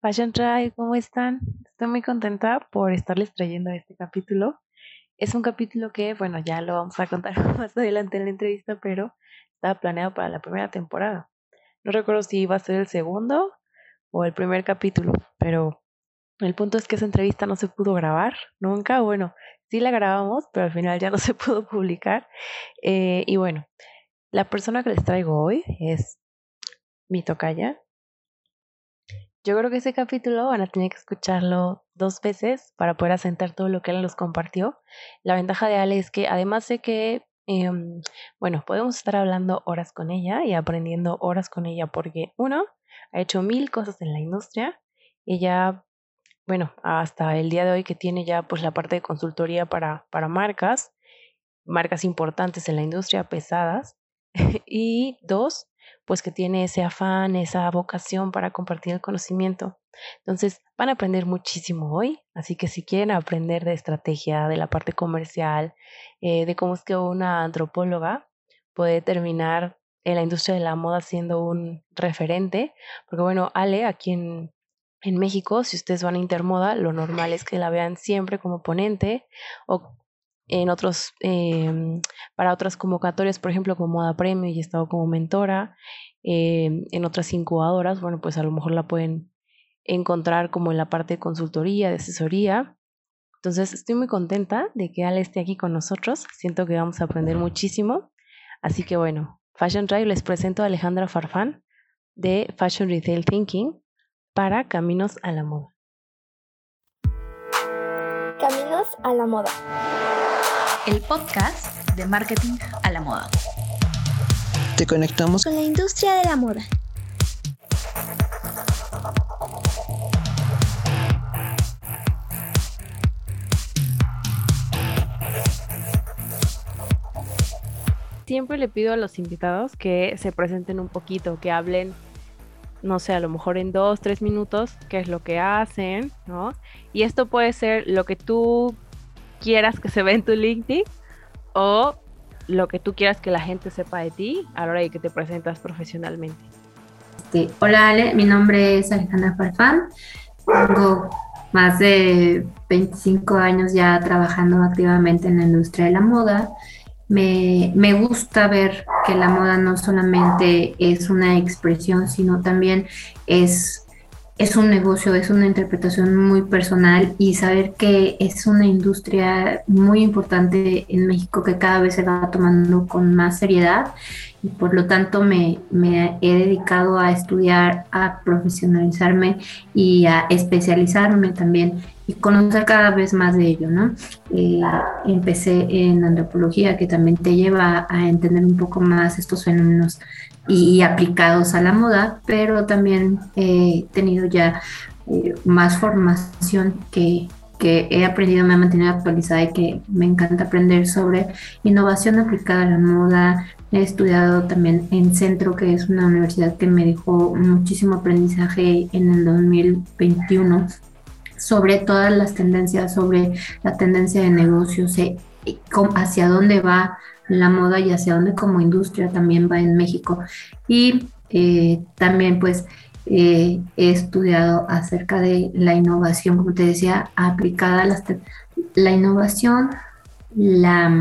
Fashion Try, ¿cómo están? Estoy muy contenta por estarles trayendo este capítulo. Es un capítulo que, bueno, ya lo vamos a contar más adelante en la entrevista, pero estaba planeado para la primera temporada. No recuerdo si iba a ser el segundo o el primer capítulo, pero el punto es que esa entrevista no se pudo grabar nunca. Bueno, sí la grabamos, pero al final ya no se pudo publicar. Eh, y bueno, la persona que les traigo hoy es mi tocaya, yo creo que ese capítulo van a tener que escucharlo dos veces para poder asentar todo lo que él nos compartió. La ventaja de Ale es que además de que, em, bueno, podemos estar hablando horas con ella y aprendiendo horas con ella porque uno, ha hecho mil cosas en la industria. Ella, bueno, hasta el día de hoy que tiene ya pues la parte de consultoría para, para marcas, marcas importantes en la industria, pesadas. y dos, pues que tiene ese afán, esa vocación para compartir el conocimiento. Entonces, van a aprender muchísimo hoy, así que si quieren aprender de estrategia, de la parte comercial, eh, de cómo es que una antropóloga puede terminar en la industria de la moda siendo un referente, porque bueno, Ale, aquí en, en México, si ustedes van a Intermoda, lo normal es que la vean siempre como ponente o en otros, em, para otras convocatorias, por ejemplo, como Moda Premio y he estado como mentora, em, en otras incubadoras, bueno, pues a lo mejor la pueden encontrar como en la parte de consultoría, de asesoría. Entonces, estoy muy contenta de que Ale esté aquí con nosotros. Siento que vamos a aprender muchísimo. Así que bueno, Fashion Drive les presento a Alejandra Farfán de Fashion Retail Thinking para Caminos a la Moda. Caminos a la Moda el podcast de marketing a la moda. Te conectamos con la industria de la moda. Siempre le pido a los invitados que se presenten un poquito, que hablen, no sé, a lo mejor en dos, tres minutos, qué es lo que hacen, ¿no? Y esto puede ser lo que tú quieras que se vea en tu LinkedIn o lo que tú quieras que la gente sepa de ti a la hora de que te presentas profesionalmente. hola Ale, mi nombre es Alejandra Farfán, tengo más de 25 años ya trabajando activamente en la industria de la moda. Me, me, gusta ver que la moda no solamente es una expresión, sino también es es un negocio, es una interpretación muy personal y saber que es una industria muy importante en México que cada vez se va tomando con más seriedad y por lo tanto me, he dedicado a estudiar, a profesionalizarme y a especializarme también y conocer cada vez más de ello, ¿no? Eh, empecé en antropología que también te lleva a entender un poco más estos fenómenos y, aplicados a la moda, pero también he tenido ya eh, más formación que, he aprendido, me ha mantenido actualizada y que me encanta aprender sobre innovación aplicada a la moda. He estudiado también en Centro, que es una universidad que me dejó muchísimo aprendizaje en el 2021 sobre todas las tendencias, sobre la tendencia de negocios, eh, hacia dónde va la moda y hacia dónde como industria también va en México. Y eh, también pues eh, he estudiado acerca de la innovación, como te decía, aplicada a las la innovación, la,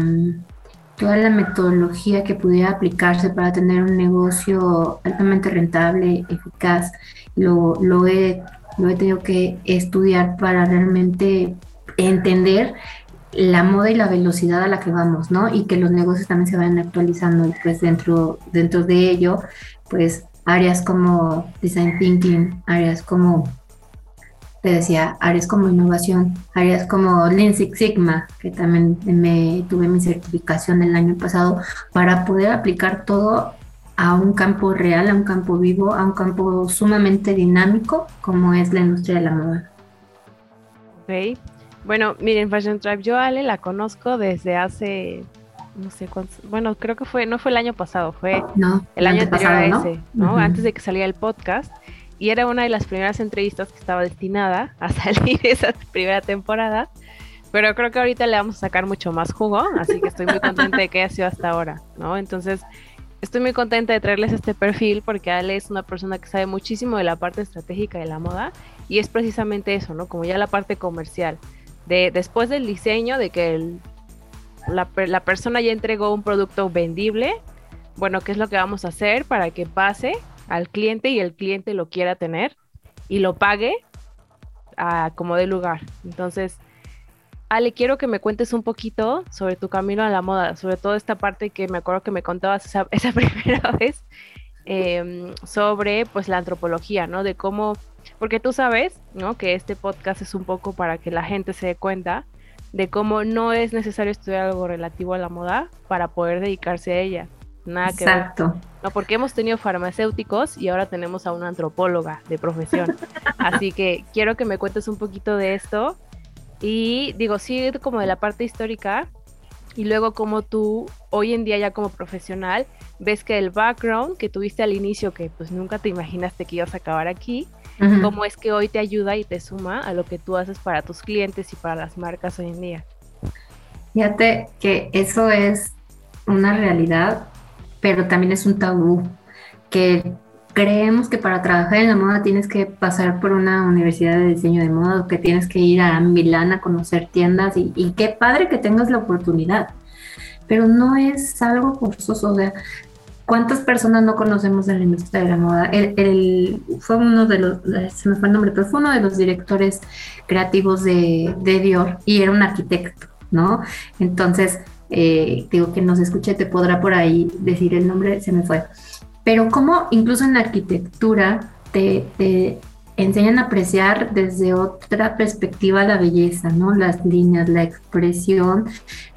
toda la metodología que pudiera aplicarse para tener un negocio altamente rentable, eficaz, lo, lo, he, lo he tenido que estudiar para realmente entender la moda y la velocidad a la que vamos, ¿no? Y que los negocios también se vayan actualizando y pues dentro, dentro de ello, pues áreas como design thinking, áreas como, te decía, áreas como innovación, áreas como Lean Six Sigma, que también me tuve mi certificación el año pasado para poder aplicar todo a un campo real, a un campo vivo, a un campo sumamente dinámico como es la industria de la moda. Ok, bueno, miren, Fashion Tribe, yo Ale la conozco desde hace no sé cuántos, bueno, creo que fue, no fue el año pasado, fue el año anterior a ese, ¿no? Antes de que saliera el podcast. Y era una de las primeras entrevistas que estaba destinada a salir esa primera temporada. Pero creo que ahorita le vamos a sacar mucho más jugo, así que estoy muy contenta de que haya sido hasta ahora, ¿no? Entonces, estoy muy contenta de traerles este perfil porque Ale es una persona que sabe muchísimo de la parte estratégica de la moda y es precisamente eso, ¿no? Como ya la parte comercial. De, después del diseño, de que la, la persona ya entregó un producto vendible, bueno, ¿qué es lo que vamos a hacer para que pase al cliente y el cliente lo quiera tener y lo pague a como de lugar? Entonces, Ale, quiero que me cuentes un poquito sobre tu camino a la moda, sobre todo esta parte que me acuerdo que me contabas esa, primera vez, em, sobre pues la antropología, ¿no? De cómo, porque tú sabes, ¿no? Que este podcast es un poco para que la gente se dé cuenta de cómo no es necesario estudiar algo relativo a la moda para poder dedicarse a ella. Nada que Exacto. No, porque hemos tenido farmacéuticos y ahora tenemos a una antropóloga de profesión. Así que quiero que me cuentes un poquito de esto y digo, sí, como de la parte histórica, y luego como tú hoy en día ya como profesional ves que el background que tuviste al inicio, que pues nunca te imaginaste que ibas a acabar aquí, cómo es que hoy te ayuda y te suma a lo que tú haces para tus clientes y para las marcas hoy en día. Fíjate que eso es una realidad, pero también es un tabú que creemos que para trabajar en la moda tienes que pasar por una universidad de diseño de moda que tienes que ir a Milán a conocer tiendas y, qué padre que tengas la oportunidad, pero no es algo forzoso, o sea, ¿cuántas personas no conocemos de la industria de la moda? El, fue uno de los, se me fue el nombre, pero fue uno de los directores creativos de, de Dior y era un arquitecto, ¿no? Entonces, eh, digo que nos escuche, te podrá por ahí decir el nombre, se me fue pero como incluso en la arquitectura te, enseñan a apreciar desde otra perspectiva la belleza, ¿no? Las líneas, la expresión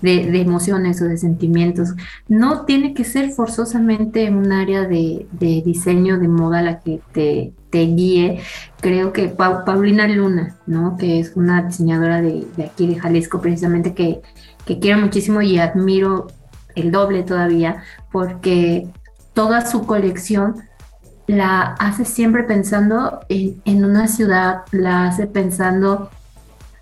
de, emociones o de sentimientos. No tiene que ser forzosamente un área de, diseño de moda la que te, guíe. Creo que Paulina Luna, ¿no? Que es una diseñadora de, aquí de Jalisco, precisamente que, que quiero muchísimo y admiro el doble todavía, porque toda su colección la hace siempre pensando en, una ciudad, la hace pensando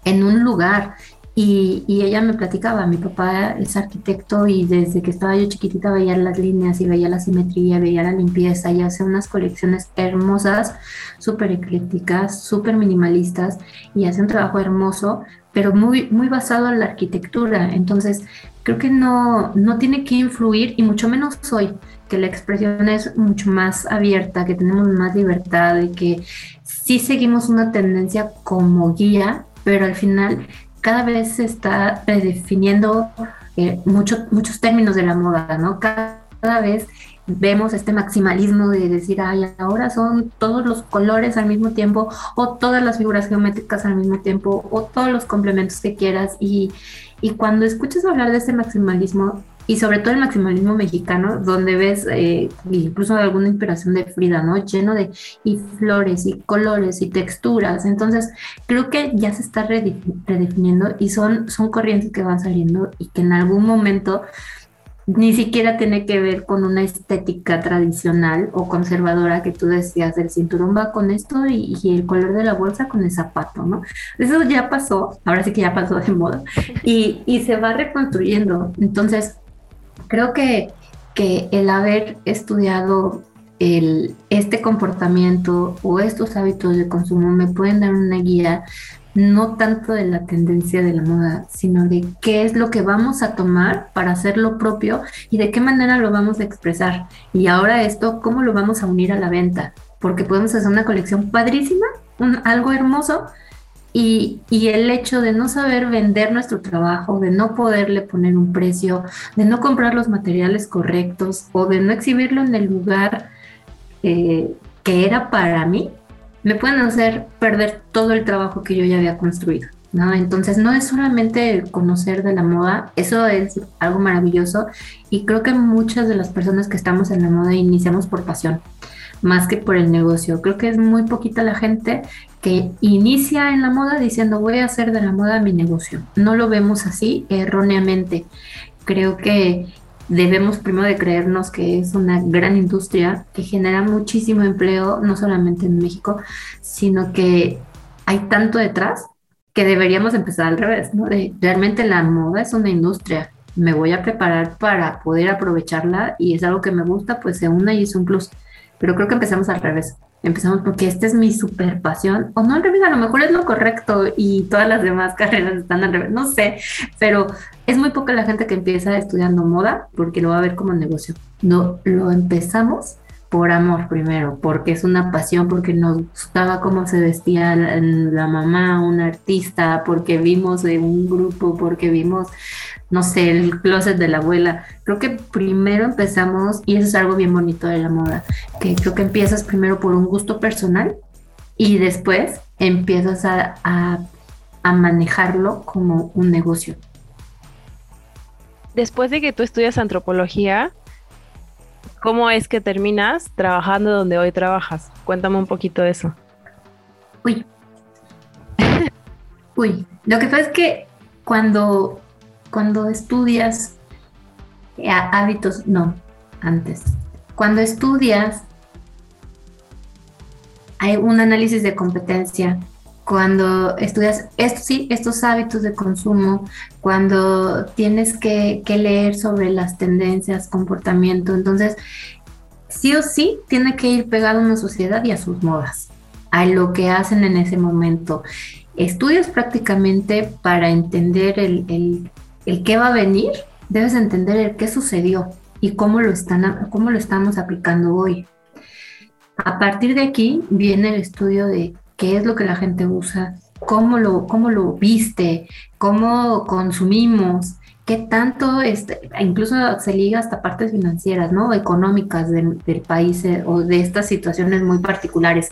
en un lugar. Y, ella me platicaba, mi papá es arquitecto y desde que estaba yo chiquitita veía las líneas y veía la simetría, veía la limpieza y hace unas colecciones hermosas, súper eclécticas, súper minimalistas y hace un trabajo hermoso, pero muy, muy basado en la arquitectura. Entonces, creo que no, no tiene que influir y mucho menos hoy que la expresión es mucho más abierta, que tenemos más libertad y que sí seguimos una tendencia como guía, pero al final cada vez se está redefiniendo eh, muchos términos de la moda, ¿no? Cada, vez vemos este maximalismo de decir, ay, ahora son todos los colores al mismo tiempo, o todas las figuras geométricas al mismo tiempo, o todos los complementos que quieras. Y, y cuando escuchas hablar de ese maximalismo, y sobre todo el maximalismo mexicano, donde ves eh, incluso alguna inspiración de Frida, ¿no? Lleno de y flores y colores y texturas. Entonces, creo que ya se está redefiniendo y son, son corrientes que van saliendo y que en algún momento ni siquiera tiene que ver con una estética tradicional o conservadora que tú decías, el cinturón va con esto y, y, el color de la bolsa con el zapato, ¿no? Eso ya pasó, ahora sí que ya pasó de moda y, y se va reconstruyendo. Entonces, Creo que, el haber estudiado el, este comportamiento o estos hábitos de consumo me pueden dar una guía no tanto de la tendencia de la moda, sino de qué es lo que vamos a tomar para hacer lo propio y de qué manera lo vamos a expresar. Y ahora esto, ¿cómo lo vamos a unir a la venta? Porque podemos hacer una colección padrísima, un, algo hermoso, y, el hecho de no saber vender nuestro trabajo, de no poderle poner un precio, de no comprar los materiales correctos o de no exhibirlo en el lugar eh, que era para mí, me pueden hacer perder todo el trabajo que yo ya había construido. ¿no? Entonces no es solamente conocer de la moda, eso es algo maravilloso y creo que muchas de las personas que estamos en la moda iniciamos por pasión más que por el negocio. Creo que es muy poquita la gente que inicia en la moda diciendo voy a hacer de la moda mi negocio. No lo vemos así erróneamente. Creo que debemos primero de creernos que es una gran industria que genera muchísimo empleo, no solamente en México, sino que hay tanto detrás que deberíamos empezar al revés, ¿no? realmente la moda es una industria me voy a preparar para poder aprovecharla y es algo que me gusta, pues se una y es un plus. Pero creo que empezamos al revés. Empezamos porque esta es mi super pasión, o no al revés, a lo mejor es lo correcto y todas las demás carreras están al revés, no sé, pero es muy poca la gente que empieza estudiando moda porque lo va a ver como negocio. No, lo empezamos por amor primero, porque es una pasión, porque nos gustaba cómo se vestía la, mamá, una artista, porque vimos de un grupo, porque vimos, no sé, el closet de la abuela. Creo que primero empezamos, y eso es algo bien bonito de la moda, que creo que empiezas primero por un gusto personal y después empiezas a, a manejarlo como un negocio. Después de que tú estudias antropología, ¿Cómo es que terminas trabajando donde hoy trabajas? Cuéntame un poquito de eso. Uy. Uy, lo que pasa es que cuando, cuando estudias eh, hábitos, no, antes. Cuando estudias hay un análisis de competencia cuando estudias estos hábitos de consumo, cuando tienes que, leer sobre las tendencias, comportamiento, entonces sí o sí tiene que ir pegado a una sociedad y a sus modas, a lo que hacen en ese momento. Estudias prácticamente para entender el, el qué va a venir, debes entender el qué sucedió y cómo lo, están, estamos aplicando hoy. A partir de aquí viene el estudio de qué es lo que la gente usa, cómo lo, cómo lo viste, cómo consumimos, qué tanto, este, incluso se liga hasta partes financieras, ¿no? Económicas del, país eh, o de estas situaciones muy particulares.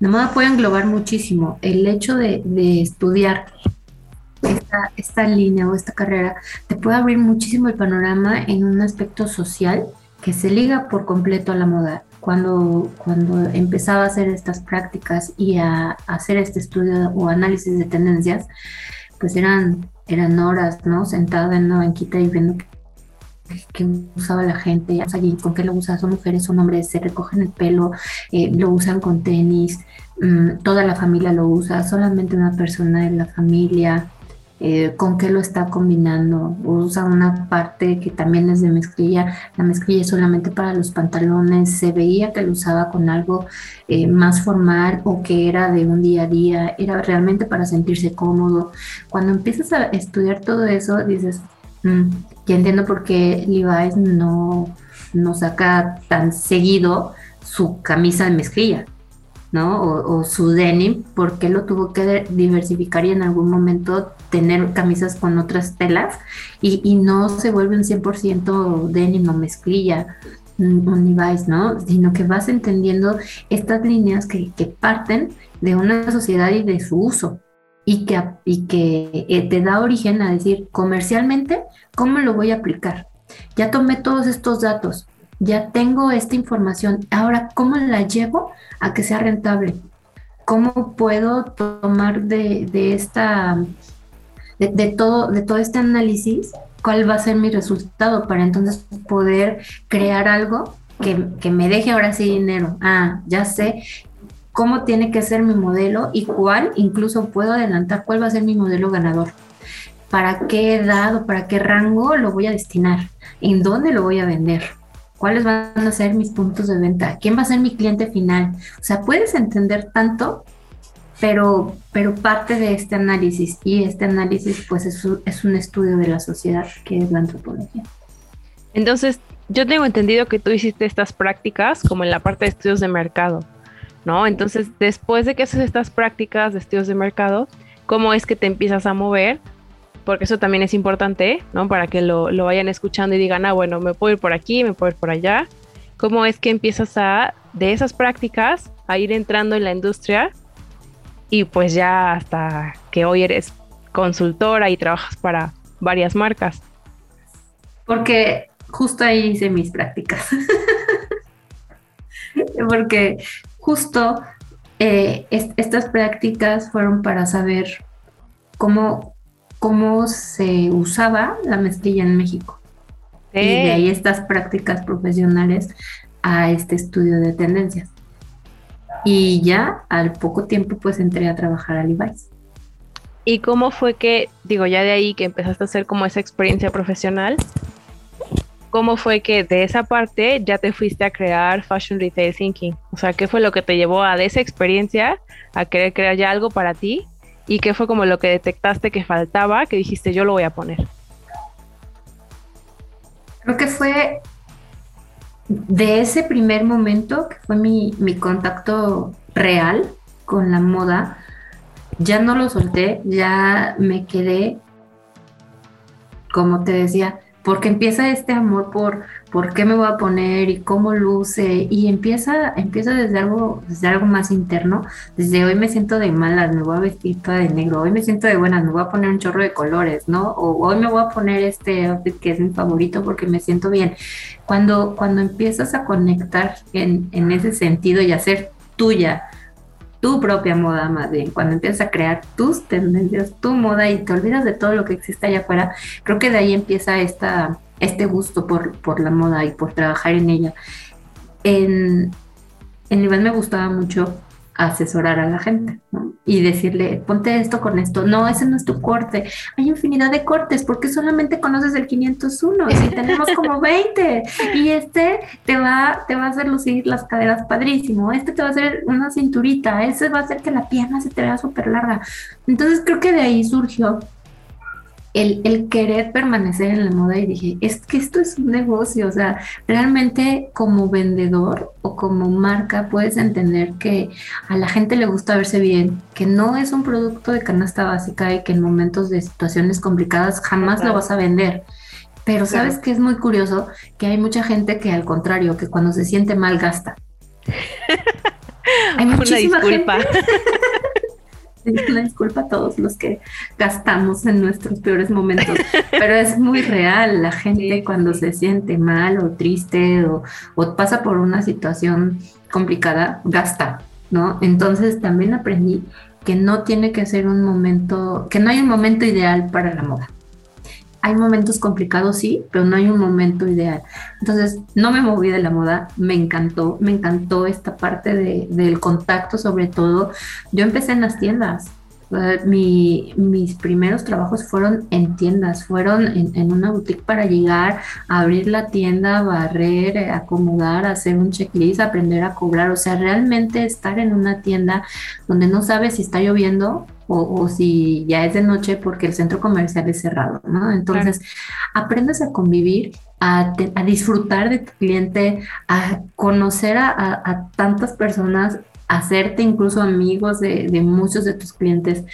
Nomás puede englobar muchísimo. El hecho de, estudiar esta, línea o esta carrera te puede abrir muchísimo el panorama en un aspecto social que se liga por completo a la moda cuando, cuando empezaba a hacer estas prácticas y a, hacer este estudio o análisis de tendencias, pues eran, eran horas, ¿no? Sentada en una banquita y viendo qué, usaba la gente, con qué lo usa, son mujeres, son hombres, se recogen el pelo, eh, lo usan con tenis, mm, toda la familia lo usa, solamente una persona de la familia, eh, con qué lo está combinando. Usa una parte que también es de mezclilla. La mezclilla es solamente para los pantalones. Se veía que lo usaba con algo eh, más formal o que era de un día a día. Era realmente para sentirse cómodo. Cuando empiezas a estudiar todo eso, dices, mm, ya entiendo por qué Levi's no, no saca tan seguido su camisa de mezclilla ¿no? O, su denim, ¿por qué lo tuvo que diversificar y en algún momento tener camisas con otras telas y, no se vuelve un 100% denim o mezclilla un Levi's, ¿no? Sino que vas entendiendo estas líneas que, parten de una sociedad y de su uso y que, y que eh, te da origen a decir comercialmente, ¿cómo lo voy a aplicar? Ya tomé todos estos datos, ya tengo esta información, ahora, ¿cómo la llevo a que sea rentable? ¿Cómo puedo tomar de, esta, de, todo, de todo este análisis, cuál va a ser mi resultado para entonces poder crear algo que, que me deje ahora sí dinero? Ah, ya sé cómo tiene que ser mi modelo y cuál, incluso puedo adelantar cuál va a ser mi modelo ganador. ¿Para qué edad o para qué rango lo voy a destinar? ¿En dónde lo voy a vender? Cuáles van a ser mis puntos de venta, quién va a ser mi cliente final. O sea, puedes entender tanto, pero, pero parte de este análisis, y este análisis pues es es un estudio de la sociedad, que es la antropología. Entonces, yo tengo entendido que tú hiciste estas prácticas como en la parte de estudios de mercado, ¿no? Entonces, después de que haces estas prácticas de estudios de mercado, ¿cómo es que te empiezas a mover porque eso también es importante, ¿no? Para que lo, vayan escuchando y digan, ah, bueno, me puedo ir por aquí, me puedo ir por allá. ¿Cómo es que empiezas a, de esas prácticas, a ir entrando en la industria y pues ya hasta que hoy eres consultora y trabajas para varias marcas? Porque justo ahí hice mis prácticas. Porque justo eh, estas prácticas fueron para saber cómo cómo se usaba la mezclilla en México. Y de ahí estas prácticas profesionales a este estudio de tendencias. Y ya al poco tiempo pues entré a trabajar a Levi's. ¿Y cómo fue que, digo, ya de ahí que empezaste a hacer como esa experiencia profesional, cómo fue que de esa parte ya te fuiste a crear Fashion Retail Thinking? O sea, ¿qué fue lo que te llevó a de esa experiencia a querer crear ya algo para ti? ¿Y qué fue como lo que detectaste que faltaba, que dijiste yo lo voy a poner? Creo que fue de ese primer momento, que fue mi, mi contacto real con la moda, ya no lo solté, ya me quedé, como te decía, porque empieza este amor por por qué me voy a poner y cómo luce y empieza empieza desde algo desde algo más interno. Desde hoy me siento de malas me voy a vestir toda de negro hoy me siento de buenas me voy a poner un chorro de colores no o hoy me voy a poner este que es mi favorito porque me siento bien. Cuando cuando empiezas a conectar en, en ese sentido y hacer tuya tu propia moda más bien, cuando empiezas a crear tus tendencias, tu moda y te olvidas de todo lo que existe allá afuera, creo que de ahí empieza esta, este gusto por, por la moda y por trabajar en ella. En, en nivel me gustaba mucho asesorar a la gente ¿no? y decirle, ponte esto con esto. No, ese no es tu corte. Hay infinidad de cortes, porque solamente conoces el 501 y tenemos como 20 y este te va, te va a hacer lucir las caderas padrísimo. Este te va a hacer una cinturita. Ese va a hacer que la pierna se te vea súper larga. Entonces creo que de ahí surgió el, querer permanecer en la moda y dije, es que esto es un negocio, o sea, realmente como vendedor o como marca puedes entender que a la gente le gusta verse bien, que no es un producto de canasta básica y que en momentos de situaciones complicadas jamás lo vas a vender. Pero sabes que es muy curioso que hay mucha gente que al contrario, que cuando se siente mal gasta. hay muchísima disculpa. Gente una disculpa a todos los que gastamos en nuestros peores momentos, pero es muy real. La gente cuando se siente mal o triste o, o pasa por una situación complicada, gasta, ¿no? Entonces también aprendí que no tiene que ser un momento, que no hay un momento ideal para la moda hay momentos complicados, sí, pero no hay un momento ideal. Entonces, no me moví de la moda, me encantó, me encantó esta parte de, del contacto sobre todo. Yo empecé en las tiendas, mi, mis primeros trabajos fueron en tiendas, fueron en, una boutique para llegar, a abrir la tienda, barrer, eh, acomodar, hacer un checklist, aprender a cobrar, o sea, realmente estar en una tienda donde no sabes si está lloviendo o, si ya es de noche porque el centro comercial es cerrado, ¿no? Entonces, aprendes a convivir, a, disfrutar de tu cliente, a conocer a tantas personas hacerte incluso amigos de, muchos de tus clientes.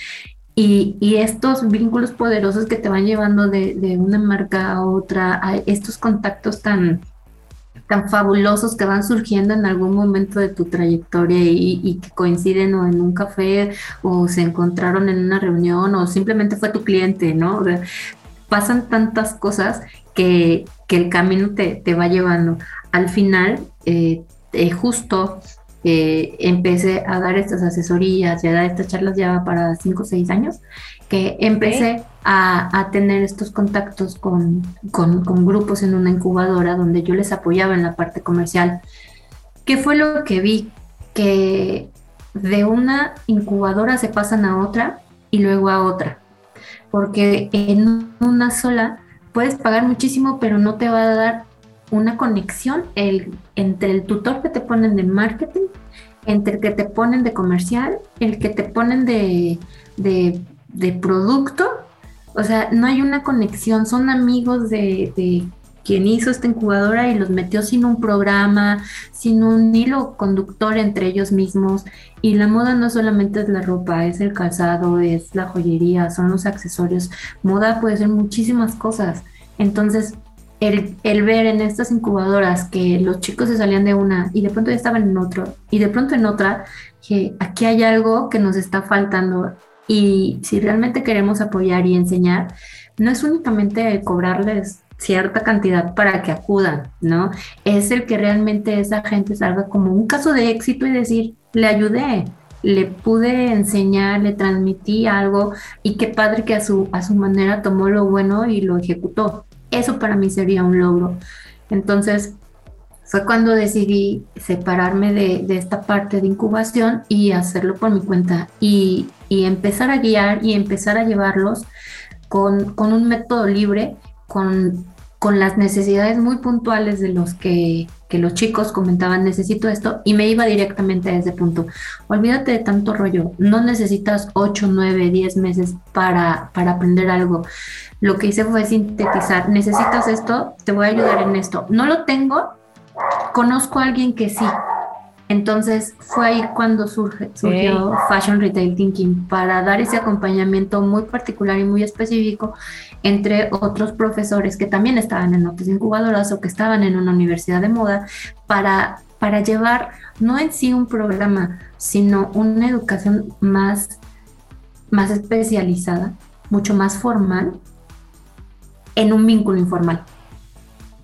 Y, estos vínculos poderosos que te van llevando de, una marca a otra, estos contactos tan, tan fabulosos que van surgiendo en algún momento de tu trayectoria y, que coinciden o en un café o se encontraron en una reunión o simplemente fue tu cliente, ¿no? pasan tantas cosas que, el camino te, va llevando. Al final, eh, eh, justo eh, empecé a dar estas asesorías y a dar estas charlas ya para cinco o seis años, que empecé a, tener estos contactos con, con, grupos en una incubadora donde yo les apoyaba en la parte comercial. ¿Qué fue lo que vi? Que de una incubadora se pasan a otra y luego a otra, porque en una sola puedes pagar muchísimo, pero no te va a dar una conexión entre el tutor que te ponen de marketing, entre el que te ponen de comercial, el que te ponen de, de, producto. O sea, no hay una conexión, son amigos de, de quien hizo esta incubadora y los metió sin un programa, sin un hilo conductor entre ellos mismos. Y la moda no solamente es la ropa, es el calzado, es la joyería, son los accesorios. Moda puede ser muchísimas cosas. Entonces, el, ver en estas incubadoras que los chicos se salían de una y de pronto ya estaban en otro y de pronto en otra, que aquí hay algo que nos está faltando y si realmente queremos apoyar y enseñar, no es únicamente cobrarles cierta cantidad para que acudan, ¿no? Es el que realmente esa gente salga como un caso de éxito y decir, le ayudé, le pude enseñar, le transmití algo y qué padre que a su, a su manera tomó lo bueno y lo ejecutó. Eso para mí sería un logro. Entonces, fue cuando decidí separarme de, esta parte de incubación y hacerlo por mi cuenta y, empezar a guiar y empezar a llevarlos con, con un método libre, con con las necesidades muy puntuales de los que, los chicos comentaban, necesito esto, y me iba directamente a ese punto. Olvídate de tanto rollo, no necesitas 8, 9, 10 meses para, para aprender algo. Lo que hice fue sintetizar, necesitas esto, te voy a ayudar en esto. No lo tengo, conozco a alguien que sí, entonces fue ahí cuando surge, surgió Fashion Retail Thinking para dar ese acompañamiento muy particular y muy específico entre otros profesores que también estaban en otras incubadoras o que estaban en una universidad de moda para, para llevar no en sí un programa, sino una educación más, más especializada, mucho más formal en un vínculo informal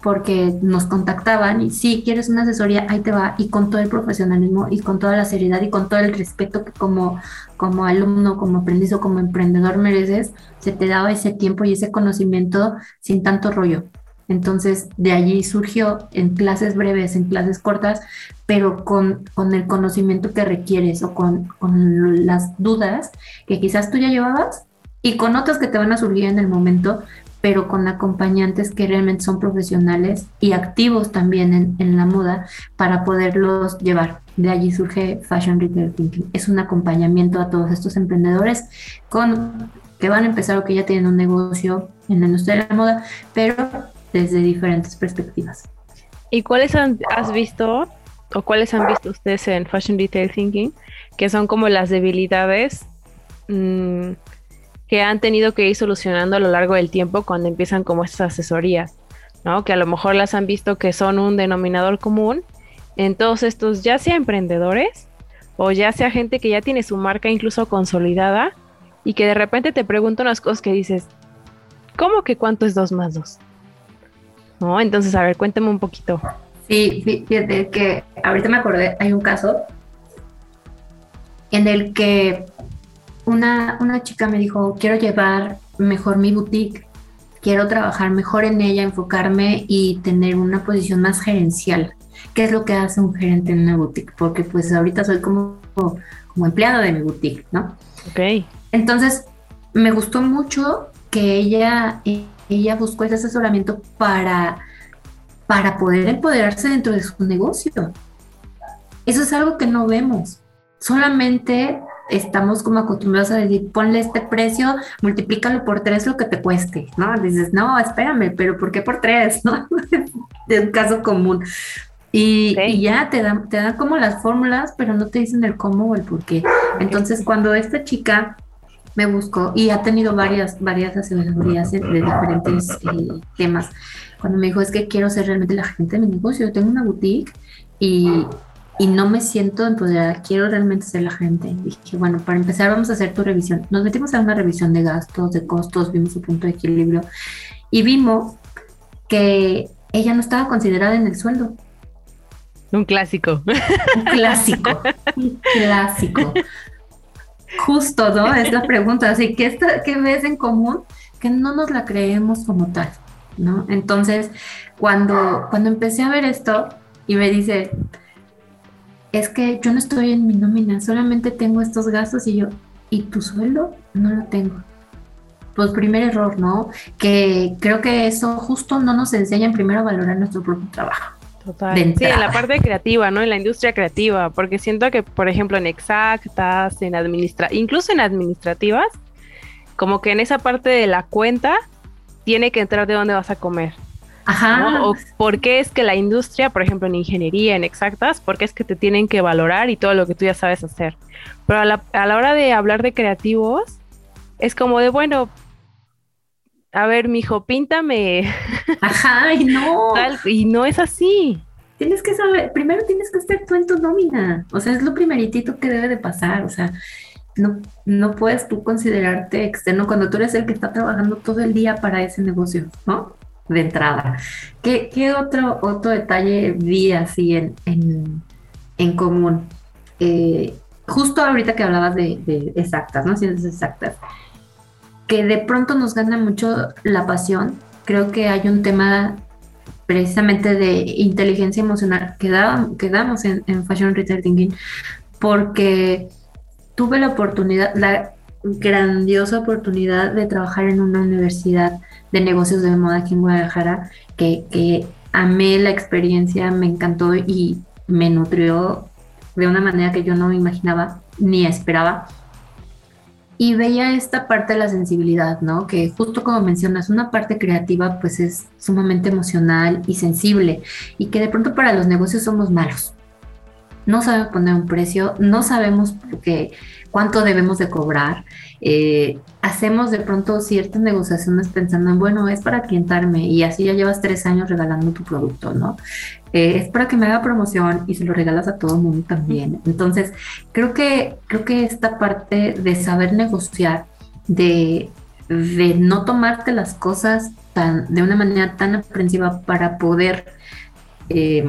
porque nos contactaban y si quieres una asesoría, ahí te va, y con todo el profesionalismo y con toda la seriedad y con todo el respeto que como, como alumno, como aprendiz o como emprendedor mereces, se te daba ese tiempo y ese conocimiento sin tanto rollo. Entonces, de allí surgió en clases breves, en clases cortas, pero con, con el conocimiento que requieres o con, con las dudas que quizás tú ya llevabas y con otras que te van a surgir en el momento, pero con acompañantes que realmente son profesionales y activos también en, la moda para poderlos llevar. De allí surge Fashion Retail Thinking. Es un acompañamiento a todos estos emprendedores con que van a empezar o que ya tienen un negocio en la industria de la moda, pero desde diferentes perspectivas. ¿Y cuáles has visto o cuáles han visto ustedes en Fashion Retail Thinking que son como las debilidades mm, que han tenido que ir solucionando a lo largo del tiempo cuando empiezan como estas asesorías, ¿no? Que a lo mejor las han visto que son un denominador común en todos estos, ya sea emprendedores o ya sea gente que ya tiene su marca incluso consolidada y que de repente te preguntan unas cosas que dices, ¿cómo que cuánto es 2 más 2? ¿No? Entonces, a ver, cuéntame un poquito. Sí, fíjate que ahorita me acordé, hay un caso en el que una, una chica me dijo, quiero llevar mejor mi boutique, quiero trabajar mejor en ella, enfocarme y tener una posición más gerencial. ¿Qué es lo que hace un gerente en una boutique? Porque pues ahorita soy como, como empleado de mi boutique, ¿no? Ok. Entonces, me gustó mucho que ella, ella buscó ese asesoramiento para, para poder empoderarse dentro de su negocio. Eso es algo que no vemos. Solamente estamos como acostumbrados a decir, ponle este precio, multiplícalo por tres lo que te cueste, ¿no? Dices, no, espérame, pero ¿por qué por tres? ¿no? es un caso común. Y, ya te dan, te dan como las fórmulas, pero no te dicen el cómo o el por qué. Entonces, cuando esta chica me buscó y ha tenido varias, varias asesorías de diferentes eh, temas, cuando me dijo, es que quiero ser realmente la gente de mi negocio, yo tengo una boutique y, y no me siento empoderada, quiero realmente ser la gente. Dije, bueno, para empezar vamos a hacer tu revisión. Nos metimos a una revisión de gastos, de costos, vimos su punto de equilibrio y vimos que ella no estaba considerada en el sueldo. Un clásico. Un clásico. un clásico. Justo, ¿no? Es la pregunta. Así, ¿qué, está, ¿qué ves en común? Que no nos la creemos como tal, ¿no? Entonces, cuando, cuando empecé a ver esto y me dice, es que yo no estoy en mi nómina, solamente tengo estos gastos y yo, ¿y tu sueldo? No lo tengo. Pues primer error, ¿no? Que creo que eso justo no nos enseñan primero a valorar nuestro propio trabajo. Total. Sí, en la parte creativa, ¿no? En la industria creativa, porque siento que, por ejemplo, en exactas, en administra incluso en administrativas, como que en esa parte de la cuenta tiene que entrar de dónde vas a comer. Ajá. O por qué es que la industria, por ejemplo, en ingeniería, en exactas, por qué es que te tienen que valorar y todo lo que tú ya sabes hacer. Pero a la, a la hora de hablar de creativos, es como de, bueno, a ver, mijo, píntame. Ajá, y no. y no es así. Tienes que saber, primero tienes que estar tú en tu nómina. O sea, es lo primeritito que debe de pasar. O sea, no, no puedes tú considerarte externo cuando tú eres el que está trabajando todo el día para ese negocio, ¿no? De entrada. ¿Qué, qué otro, otro detalle vi así en, en, común? Eh, justo ahorita que hablabas de, exactas, ¿no? Ciencias exactas, que de pronto nos gana mucho la pasión. Creo que hay un tema precisamente de inteligencia emocional, quedamos, quedamos en, en Fashion Retail Thinking, porque tuve la oportunidad, la grandiosa oportunidad de trabajar en una universidad de negocios de moda aquí en Guadalajara, que, que amé la experiencia, me encantó y me nutrió de una manera que yo no imaginaba ni esperaba. Y veía esta parte de la sensibilidad, ¿no? Que justo como mencionas, una parte creativa pues es sumamente emocional y sensible y que de pronto para los negocios somos malos. No sabemos poner un precio, no sabemos qué, cuánto debemos de cobrar. Eh, hacemos de pronto ciertas negociaciones pensando en, bueno, es para clientarme y así ya llevas tres años regalando tu producto, ¿no? Eh, es para que me haga promoción y se lo regalas a todo el mundo también. Entonces, creo que, creo que esta parte de saber negociar, de, de no tomarte las cosas tan, de una manera tan aprensiva para poder... Eh,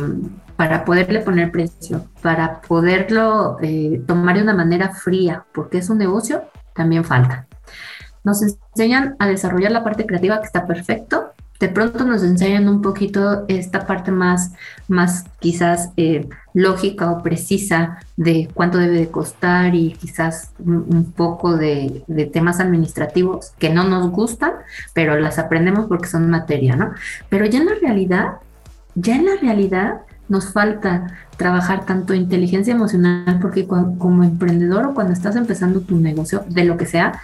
para poderle poner precio, para poderlo eh, tomar de una manera fría, porque es un negocio, también falta. Nos enseñan a desarrollar la parte creativa que está perfecto. De pronto nos enseñan un poquito esta parte más, más quizás eh, lógica o precisa de cuánto debe de costar y quizás un, poco de, de, temas administrativos que no nos gustan, pero las aprendemos porque son materia, ¿no? Pero ya en la realidad, ya en la realidad, nos falta trabajar tanto inteligencia emocional porque como emprendedor o cuando estás empezando tu negocio, de lo que sea,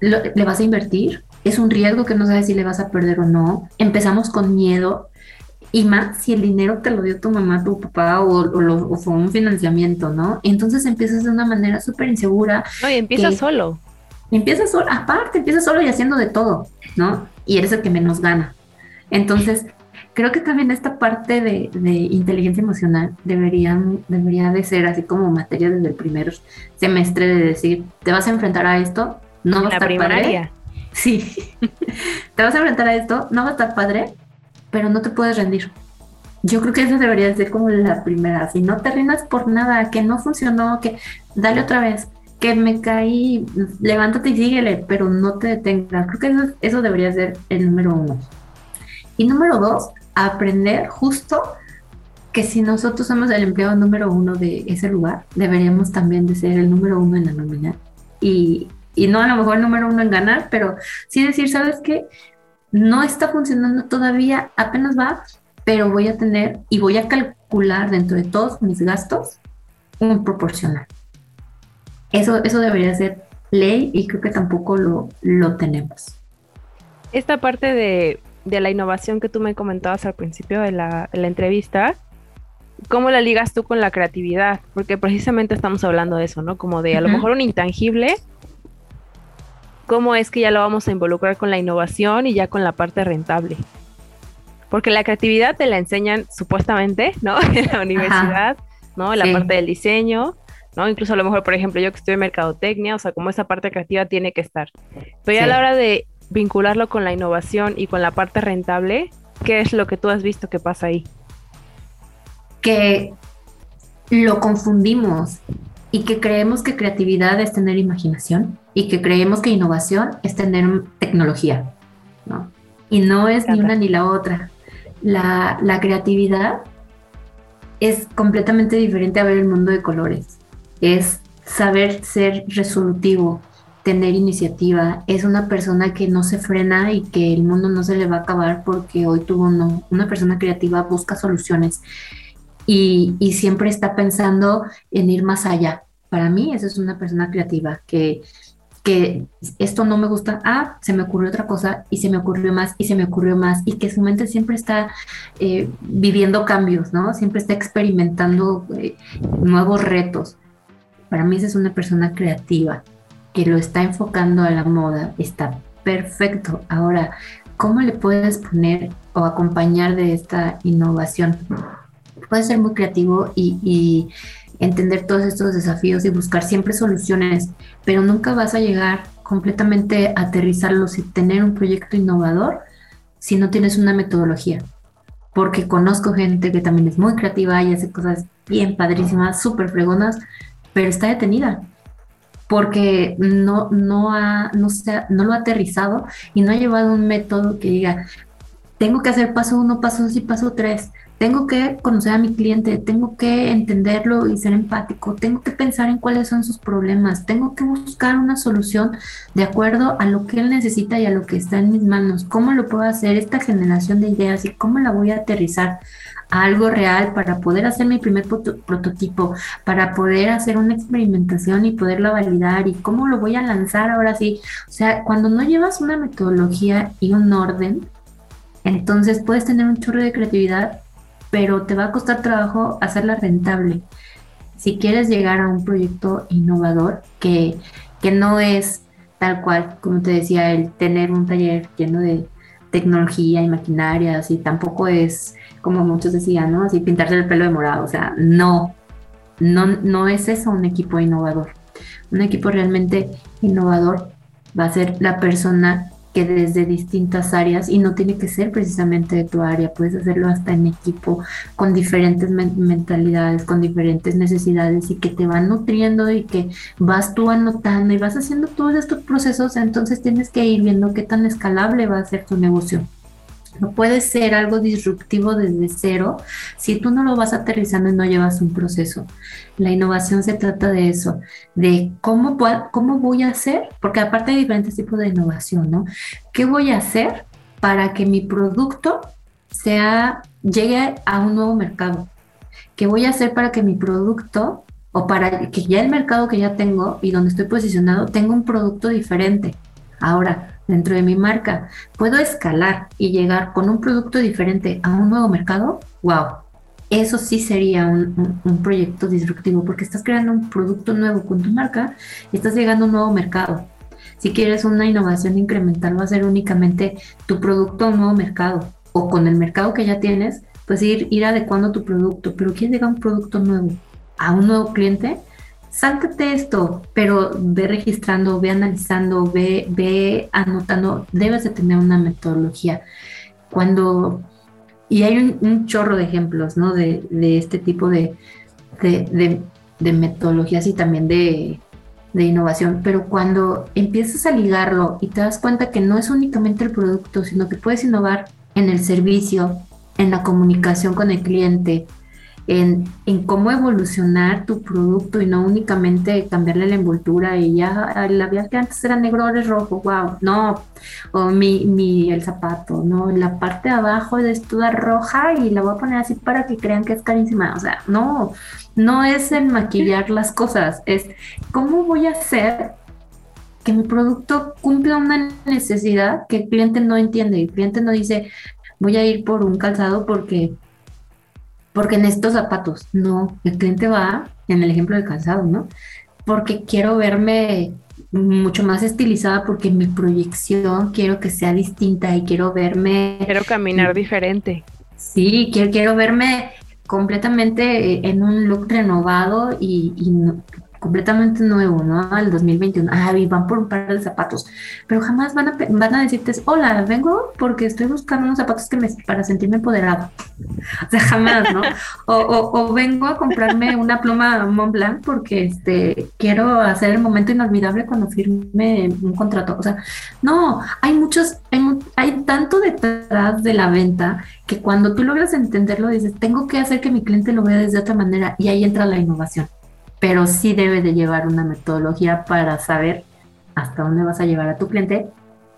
le vas a invertir. Es un riesgo que no sabes si le vas a perder o no. Empezamos con miedo y más si el dinero te lo dio tu mamá, tu papá o, fue un financiamiento, ¿no? Entonces empiezas de una manera súper insegura. No, y empiezas solo. Empiezas solo, aparte, empiezas solo y haciendo de todo, ¿no? Y eres el que menos gana. Entonces, creo que también esta parte de, inteligencia emocional debería, debería de ser así como materia desde el primer semestre de decir, te vas a enfrentar a esto, no va a estar padre. Sí, te vas a enfrentar a esto, no va a estar padre, pero no te puedes rendir. Yo creo que esa debería ser como la primera, si no te rindas por nada, que no funcionó, que dale otra vez, que me caí, levántate y síguele, pero no te detengas. Creo que eso, eso debería ser el número uno. Y número dos, aprender justo que si nosotros somos el empleado número uno de ese lugar, deberíamos también de ser el número uno en la nómina. Y, y no a lo mejor el número uno en ganar, pero sí decir, ¿sabes qué? No está funcionando todavía, apenas va, pero voy a tener y voy a calcular dentro de todos mis gastos un proporcional. Eso, eso debería ser ley y creo que tampoco lo, lo tenemos. Esta parte de de la innovación que tú me comentabas al principio de la, entrevista, ¿cómo la ligas tú con la creatividad? Porque precisamente estamos hablando de eso, ¿no? Como de a lo mejor un intangible, ¿cómo es que ya lo vamos a involucrar con la innovación y ya con la parte rentable? Porque la creatividad te la enseñan supuestamente, ¿no? En la universidad, ¿no? La parte del diseño, ¿no? Incluso a lo mejor, por ejemplo, yo que estoy en mercadotecnia, o sea, como esa parte creativa tiene que estar. Pero ya a la hora de vincularlo con la innovación y con la parte rentable, ¿qué es lo que tú has visto que pasa ahí? Que lo confundimos y que creemos que creatividad es tener imaginación y que creemos que innovación es tener tecnología, ¿no? Y no es ni una ni la otra. La, la creatividad es completamente diferente a ver el mundo de colores. Es saber ser resolutivo, tener iniciativa, es una persona que no se frena y que el mundo no se le va a acabar porque hoy tuvo no. Una persona creativa busca soluciones y, siempre está pensando en ir más allá. Para mí, esa es una persona creativa que, que esto no me gusta, ah, se me ocurrió otra cosa y se me ocurrió más y se me ocurrió más y que su mente siempre está eh, viviendo cambios, ¿no? Siempre está experimentando eh, nuevos retos. Para mí esa es una persona creativa que lo está enfocando a la moda está perfecto. Ahora, ¿cómo le puedes poner o acompañar de esta innovación? Puede ser muy creativo y, entender todos estos desafíos y buscar siempre soluciones, pero nunca vas a llegar completamente a aterrizarlos y tener un proyecto innovador si no tienes una metodología. Porque conozco gente que también es muy creativa y hace cosas bien padrísimas, súper fregonas, pero está detenida porque no, no, ha, no, no lo ha aterrizado y no ha llevado un método que diga, tengo que hacer paso uno, paso dos y paso tres. Tengo que conocer a mi cliente, tengo que entenderlo y ser empático, tengo que pensar en cuáles son sus problemas, tengo que buscar una solución de acuerdo a lo que él necesita y a lo que está en mis manos. ¿Cómo lo puedo hacer esta generación de ideas y cómo la voy a aterrizar? a algo real para poder hacer mi primer prototipo, para poder hacer una experimentación y poderla validar y cómo lo voy a lanzar ahora sí. O sea, cuando no llevas una metodología y un orden, entonces puedes tener un chorro de creatividad, pero te va a costar trabajo hacerla rentable. Si quieres llegar a un proyecto innovador que, que no es tal cual, como te decía, el tener un taller lleno de tecnología y maquinaria, así tampoco es como muchos decían, ¿no? Así pintarse el pelo de morado, o sea, no, no, no es eso un equipo innovador. Un equipo realmente innovador va a ser la persona que desde distintas áreas, y no tiene que ser precisamente de tu área, puedes hacerlo hasta en equipo, con diferentes mentalidades, con diferentes necesidades y que te van nutriendo y que vas tú anotando y vas haciendo todos estos procesos, entonces tienes que ir viendo qué tan escalable va a ser tu negocio. No puede ser algo disruptivo desde cero si tú no lo vas aterrizando y no llevas un proceso. La innovación se trata de eso, de cómo, cómo voy a hacer, porque aparte hay diferentes tipos de innovación, ¿no? ¿Qué voy a hacer para que mi producto sea, llegue a un nuevo mercado? ¿Qué voy a hacer para que mi producto o para que ya el mercado que ya tengo y donde estoy posicionado tenga un producto diferente? Ahora, dentro de mi marca, puedo escalar y llegar con un producto diferente a un nuevo mercado, wow, eso sí sería un, proyecto disruptivo porque estás creando un producto nuevo con tu marca y estás llegando a un nuevo mercado. Si quieres una innovación incremental, va a ser únicamente tu producto a un nuevo mercado o con el mercado que ya tienes, pues ir, ir adecuando tu producto, pero quieres llegar a un producto nuevo, a un nuevo cliente, sáltate esto, pero ve registrando, ve analizando, ve, ve anotando, debes de tener una metodología. Cuando, y hay un, chorro de ejemplos, ¿no? De, este tipo de, de, metodologías y también de, de innovación, pero cuando empiezas a ligarlo y te das cuenta que no es únicamente el producto, sino que puedes innovar en el servicio, en la comunicación con el cliente, en, cómo evolucionar tu producto y no únicamente cambiarle la envoltura y ya la vida que antes era negro ahora es rojo, wow, no, o mi, mi, el zapato, no, la parte de abajo es toda roja y la voy a poner así para que crean que es carísima, o sea, no, no es el maquillar las cosas, es cómo voy a hacer que mi producto cumpla una necesidad que el cliente no entiende, el cliente no dice, voy a ir por un calzado porque porque en estos zapatos. No, el cliente va, en el ejemplo del calzado, ¿no? Porque quiero verme mucho más estilizada porque mi proyección quiero que sea distinta y quiero verme... Quiero caminar diferente. Sí, quiero, quiero verme completamente en un look renovado y, y completamente nuevo, ¿no? Al 2021. Ah, y van por un par de zapatos. Pero jamás van a, van a decirte, hola, vengo porque estoy buscando unos zapatos que me, para sentirme empoderado. O sea, jamás, ¿no? O, o, vengo a comprarme una pluma Montblanc porque este, quiero hacer el momento inolvidable cuando firme un contrato. O sea, no, hay muchos, hay, hay tanto detrás de la venta que cuando tú logras entenderlo dices, tengo que hacer que mi cliente lo vea desde otra manera y ahí entra la innovación pero sí debe de llevar una metodología para saber hasta dónde vas a llevar a tu cliente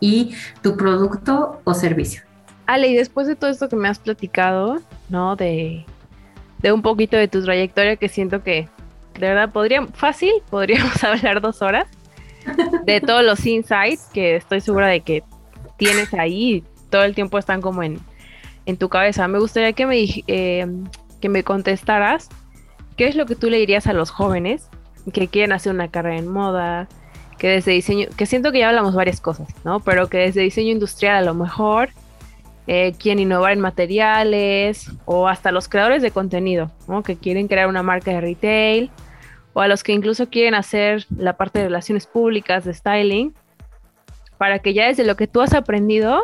y tu producto o servicio. Ale, y después de todo esto que me has platicado, ¿no? De, de un poquito de tu trayectoria que siento que de verdad podría, fácil, podríamos hablar dos horas de todos los insights que estoy segura de que tienes ahí, todo el tiempo están como en, en tu cabeza. Me gustaría que me, eh, que me contestaras ¿qué es lo que tú le dirías a los jóvenes que quieren hacer una carrera en moda? Que desde diseño, que siento que ya hablamos varias cosas, ¿no? Pero que desde diseño industrial a lo mejor eh, quieren innovar en materiales o hasta los creadores de contenido, ¿no? Que quieren crear una marca de retail o a los que incluso quieren hacer la parte de relaciones públicas, de styling, para que ya desde lo que tú has aprendido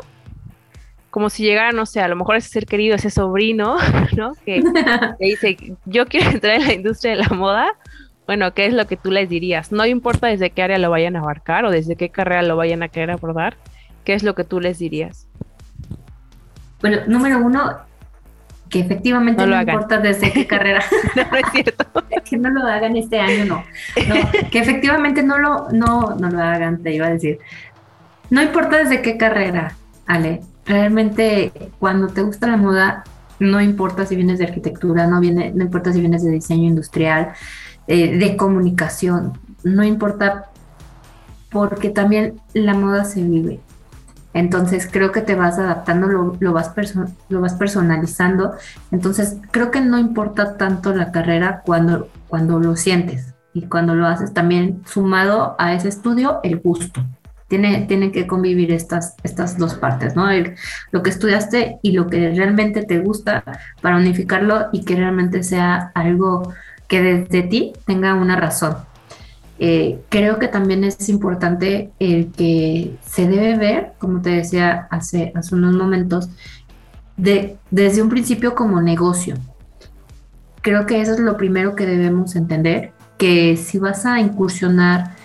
como si llegara, no sé, a lo mejor ese ser querido, ese sobrino, ¿no? Que, dice, yo quiero entrar en la industria de la moda. Bueno, ¿qué es lo que tú les dirías? No importa desde qué área lo vayan a abarcar o desde qué carrera lo vayan a querer abordar, ¿qué es lo que tú les dirías? bueno, número uno, que efectivamente no, importa desde qué carrera. no, es cierto. que no lo hagan este año, no. no. Que efectivamente no lo, no, no lo hagan, te iba a decir. No importa desde qué carrera, Ale. Realmente cuando te gusta la moda, no importa si vienes de arquitectura, no, viene, no importa si vienes de diseño industrial, eh, de comunicación, no importa porque también la moda se vive. Entonces creo que te vas adaptando, lo, vas, lo vas personalizando. Entonces creo que no importa tanto la carrera cuando, cuando lo sientes y cuando lo haces también sumado a ese estudio el gusto. Tiene, tienen que convivir estas, estas dos partes, ¿no? lo que estudiaste y lo que realmente te gusta para unificarlo y que realmente sea algo que desde ti tenga una razón. Eh, creo que también es importante el que se debe ver, como te decía hace, hace unos momentos, de, desde un principio como negocio. Creo que eso es lo primero que debemos entender, que si vas a incursionar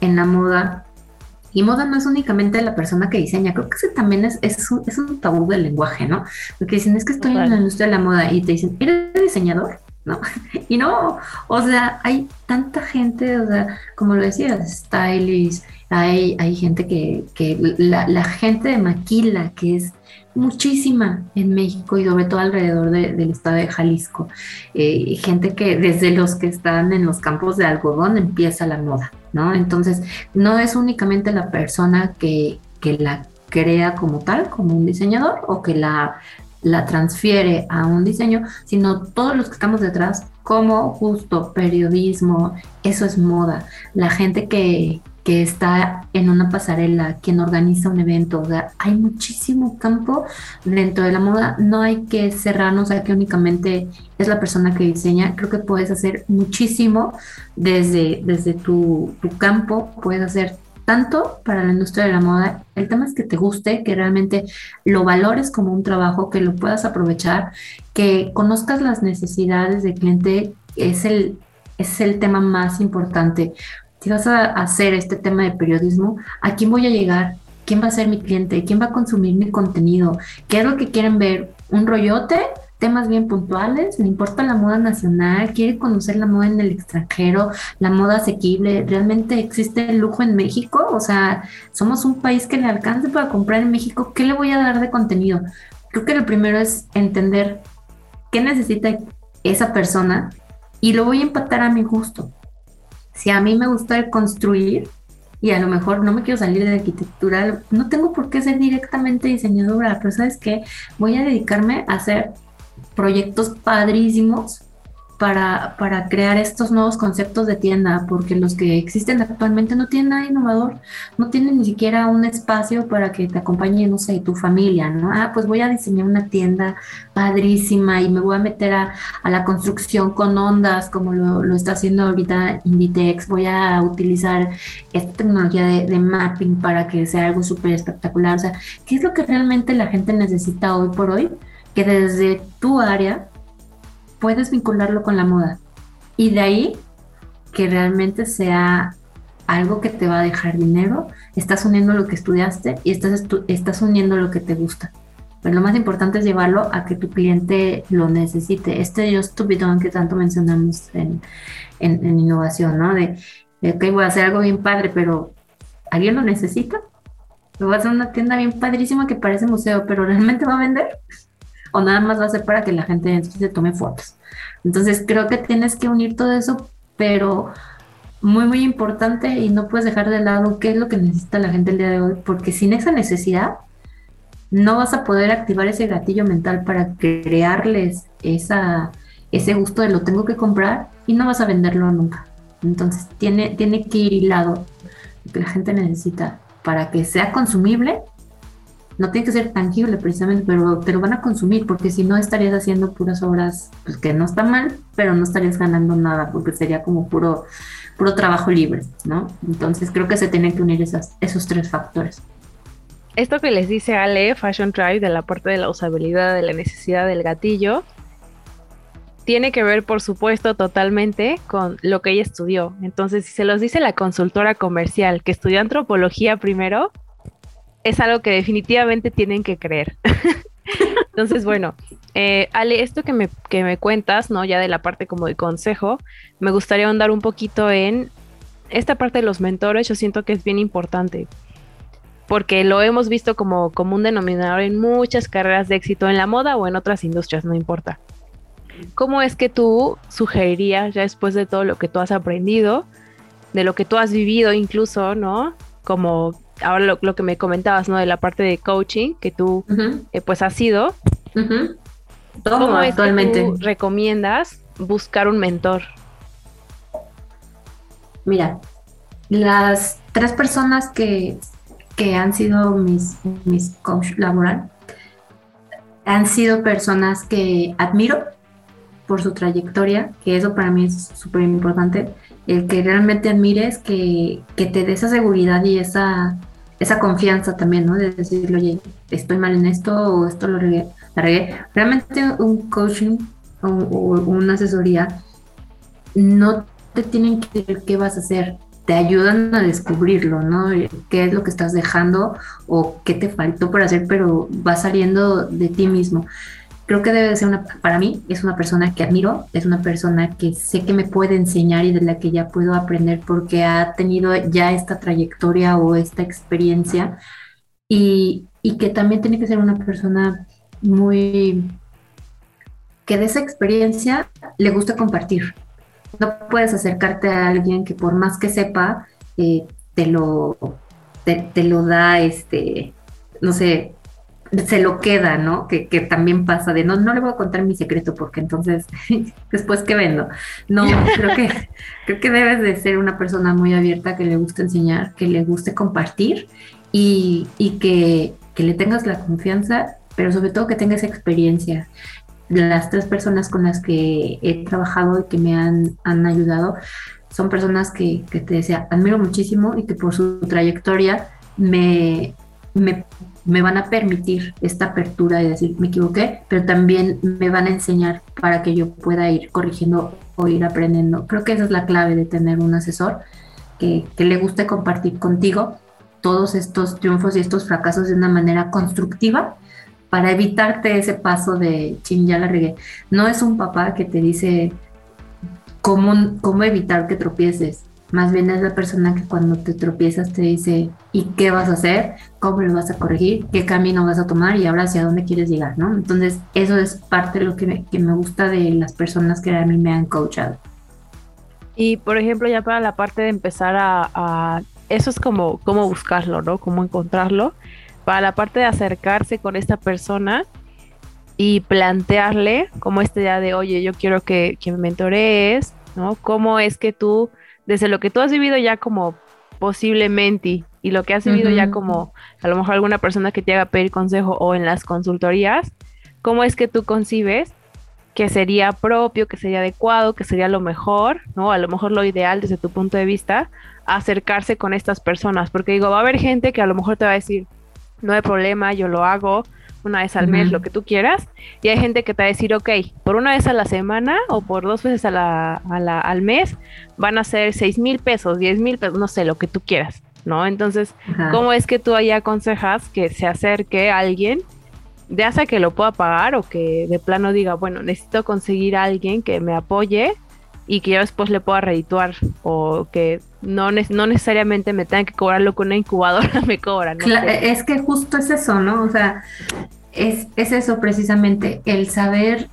en la moda, y moda no es únicamente la persona que diseña, creo que ese también es, es, un, es un tabú del lenguaje, ¿no? Porque dicen, es que estoy en la industria de la moda y te dicen, ¿eres diseñador? ¿no? Y no, o sea, hay tanta gente, o sea, como lo decías, stylists, hay, hay gente que, que la, gente de Maquila, que es muchísima en México y sobre todo alrededor del estado de Jalisco, eh, gente que desde los que están en los campos de algodón empieza la moda, ¿no? Entonces, no es únicamente la persona que, que la crea como tal, como un diseñador, o que la la transfiere a un diseño, sino todos los que estamos detrás, como justo periodismo, eso es moda, la gente que, que está en una pasarela, quien organiza un evento, o sea, hay muchísimo campo dentro de la moda, no hay que cerrarnos a que únicamente es la persona que diseña, creo que puedes hacer muchísimo desde, desde tu, tu campo, puedes hacer tanto para la industria de la moda. El tema es que te guste, que realmente lo valores como un trabajo, que lo puedas aprovechar, que conozcas las necesidades del cliente, es el, es el tema más importante. Si vas a hacer este tema de periodismo, ¿a quién voy a llegar? ¿Quién va a ser mi cliente? ¿Quién va a consumir mi contenido? ¿Qué es lo que quieren ver? ¿Un rollote? temas bien puntuales, le importa la moda nacional, quiere conocer la moda en el extranjero, la moda asequible, realmente existe el lujo en México, o sea, somos un país que le alcance para comprar en México, ¿qué le voy a dar de contenido? Creo que lo primero es entender qué necesita esa persona y lo voy a empatar a mi gusto. Si a mí me gusta construir, y a lo mejor no me quiero salir de arquitectura, no tengo por qué ser directamente diseñadora, pero sabes qué, voy a dedicarme a hacer proyectos padrísimos para, para, crear estos nuevos conceptos de tienda, porque los que existen actualmente no tienen nada innovador, no tienen ni siquiera un espacio para que te acompañe, no sé, tu familia, ¿no? Ah, pues voy a diseñar una tienda padrísima y me voy a meter a, la construcción con ondas, como lo, lo, está haciendo ahorita Inditex, voy a utilizar esta tecnología de, de mapping para que sea algo súper espectacular, o sea, ¿qué es lo que realmente la gente necesita hoy por hoy? que desde tu área puedes vincularlo con la moda. Y de ahí que realmente sea algo que te va a dejar dinero, estás uniendo lo que estudiaste y estás, estás uniendo lo que te gusta. Pero lo más importante es llevarlo a que tu cliente lo necesite. Este Just to que tanto mencionamos en, en, innovación, ¿no? De, de, ok, voy a hacer algo bien padre, pero ¿alguien lo necesita? Lo voy a hacer una tienda bien padrísima que parece museo, pero ¿realmente va a vender? O nada más va a ser para que la gente se tome fotos. Entonces creo que tienes que unir todo eso, pero muy, muy importante y no puedes dejar de lado qué es lo que necesita la gente el día de hoy, porque sin esa necesidad no vas a poder activar ese gatillo mental para crearles esa, ese gusto de lo tengo que comprar y no vas a venderlo nunca. Entonces tiene, tiene que ir hilado lo que la gente necesita para que sea consumible no tiene que ser tangible precisamente, pero te lo van a consumir, porque si no estarías haciendo puras obras, pues que no está mal, pero no estarías ganando nada, porque sería como puro, puro trabajo libre, ¿no? Entonces creo que se tienen que unir esas, esos tres factores. Esto que les dice Ale, Fashion Drive, de la parte de la usabilidad, de la necesidad del gatillo, tiene que ver, por supuesto, totalmente con lo que ella estudió. Entonces, si se los dice la consultora comercial que estudió antropología primero, es algo que definitivamente tienen que creer. Entonces, bueno, eh, Ale, esto que me, que me cuentas, ¿no? Ya de la parte como de consejo, me gustaría ahondar un poquito en esta parte de los mentores, yo siento que es bien importante, porque lo hemos visto como, como un denominador en muchas carreras de éxito en la moda o en otras industrias, no importa. ¿Cómo es que tú sugerirías, ya después de todo lo que tú has aprendido, de lo que tú has vivido incluso, ¿no? Como ahora lo, que me comentabas, ¿no? De la parte de coaching que tú eh, pues has sido. ¿Cómo es actualmente. que tú recomiendas buscar un mentor? Mira, las tres personas que, que han sido mis, mis coach laboral han sido personas que admiro por su trayectoria, que eso para mí es súper importante, el que realmente admires, que, que te dé esa seguridad y esa, esa confianza también, ¿no? De decirle, oye, estoy mal en esto o esto lo regué. Realmente un coaching o, una asesoría no te tienen que decir qué vas a hacer, te ayudan a descubrirlo, ¿no? ¿Qué es lo que estás dejando o qué te faltó por hacer, pero va saliendo de ti mismo creo que debe ser una, para mí, es una persona que admiro, es una persona que sé que me puede enseñar y de la que ya puedo aprender porque ha tenido ya esta trayectoria o esta experiencia y, y que también tiene que ser una persona muy, que de esa experiencia le gusta compartir. No puedes acercarte a alguien que por más que sepa, eh, te lo, te, te lo da, este, no sé, se lo queda, ¿no? Que, también pasa de no, no le voy a contar mi secreto porque entonces después que vendo. No, creo que, creo que debes de ser una persona muy abierta que le guste enseñar, que le guste compartir y, que, le tengas la confianza, pero sobre todo que tengas experiencia. Las tres personas con las que he trabajado y que me han, han ayudado son personas que, que te decía, admiro muchísimo y que por su trayectoria me, me me van a permitir esta apertura de decir, me equivoqué, pero también me van a enseñar para que yo pueda ir corrigiendo o ir aprendiendo. Creo que esa es la clave de tener un asesor que, le guste compartir contigo todos estos triunfos y estos fracasos de una manera constructiva para evitarte ese paso de ching, ya la regué. No es un papá que te dice cómo, cómo evitar que tropieces más bien es la persona que cuando te tropiezas te dice, ¿y qué vas a hacer? ¿Cómo lo vas a corregir? ¿Qué camino vas a tomar? Y ahora hacia dónde quieres llegar, ¿no? Entonces, eso es parte de lo que me, que me gusta de las personas que a mí me han coachado. Y, por ejemplo, ya para la parte de empezar a... eso es como cómo buscarlo, ¿no? Cómo encontrarlo. Para la parte de acercarse con esta persona, y plantearle como este día de, oye, yo quiero que, que me mentorees, ¿no? ¿Cómo es que tú desde lo que tú has vivido ya como posiblemente y lo que has vivido ya como a lo mejor alguna persona que te haga pedir consejo o en las consultorías, ¿cómo es que tú concibes que sería propio, que sería adecuado, que sería lo mejor, ¿no? A lo mejor lo ideal desde tu punto de vista, acercarse con estas personas, porque digo, va a haber gente que a lo mejor te va a decir, no hay problema, yo lo hago, una vez al mes, lo que tú quieras. Y hay gente que te va a decir, ok, por una vez a la semana o por dos veces a la, al mes van a ser seis mil pesos, diez mil pesos, no sé, lo que tú quieras, ¿no? Entonces, ¿cómo es que tú ahí aconsejas que se acerque a alguien, ya sea que lo pueda pagar o que de plano diga, bueno, necesito conseguir a alguien que me apoye y que yo después le pueda redituar o que no, no necesariamente me tengan que cobrarlo con una incubadora, me cobran. Es que justo es eso, ¿no? O sea, es, eso precisamente, el saber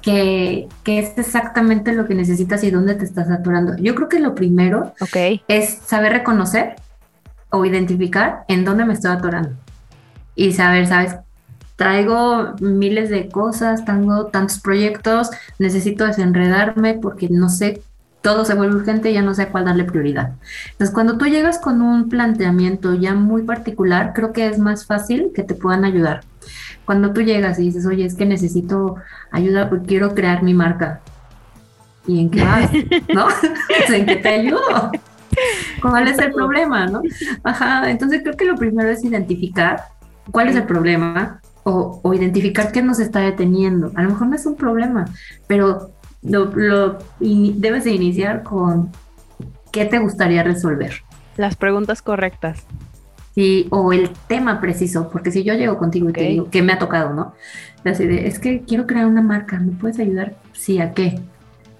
que, es exactamente lo que necesitas y dónde te estás saturando. Yo creo que lo primero es saber reconocer o identificar en dónde me estoy atorando. Y saber, ¿sabes? Traigo miles de cosas, tengo tantos proyectos, necesito desenredarme porque no sé todo se vuelve urgente y ya no sé a cuál darle prioridad. Entonces, cuando tú llegas con un planteamiento ya muy particular, creo que es más fácil que te puedan ayudar. Cuando tú llegas y dices, oye, es que necesito ayuda porque quiero crear mi marca. ¿Y en qué vas? ¿No? ¿En qué te ayudo? ¿Cuál es el problema? ¿No? Ajá, entonces creo que lo primero es identificar cuál es el problema o, o identificar qué nos está deteniendo. A lo mejor no es un problema, pero lo, debes de iniciar con qué te gustaría resolver. Las preguntas correctas. Sí, o el tema preciso, porque si yo llego contigo y te digo que me ha tocado, ¿no? Así de, es que quiero crear una marca, ¿me puedes ayudar? Sí, ¿a qué?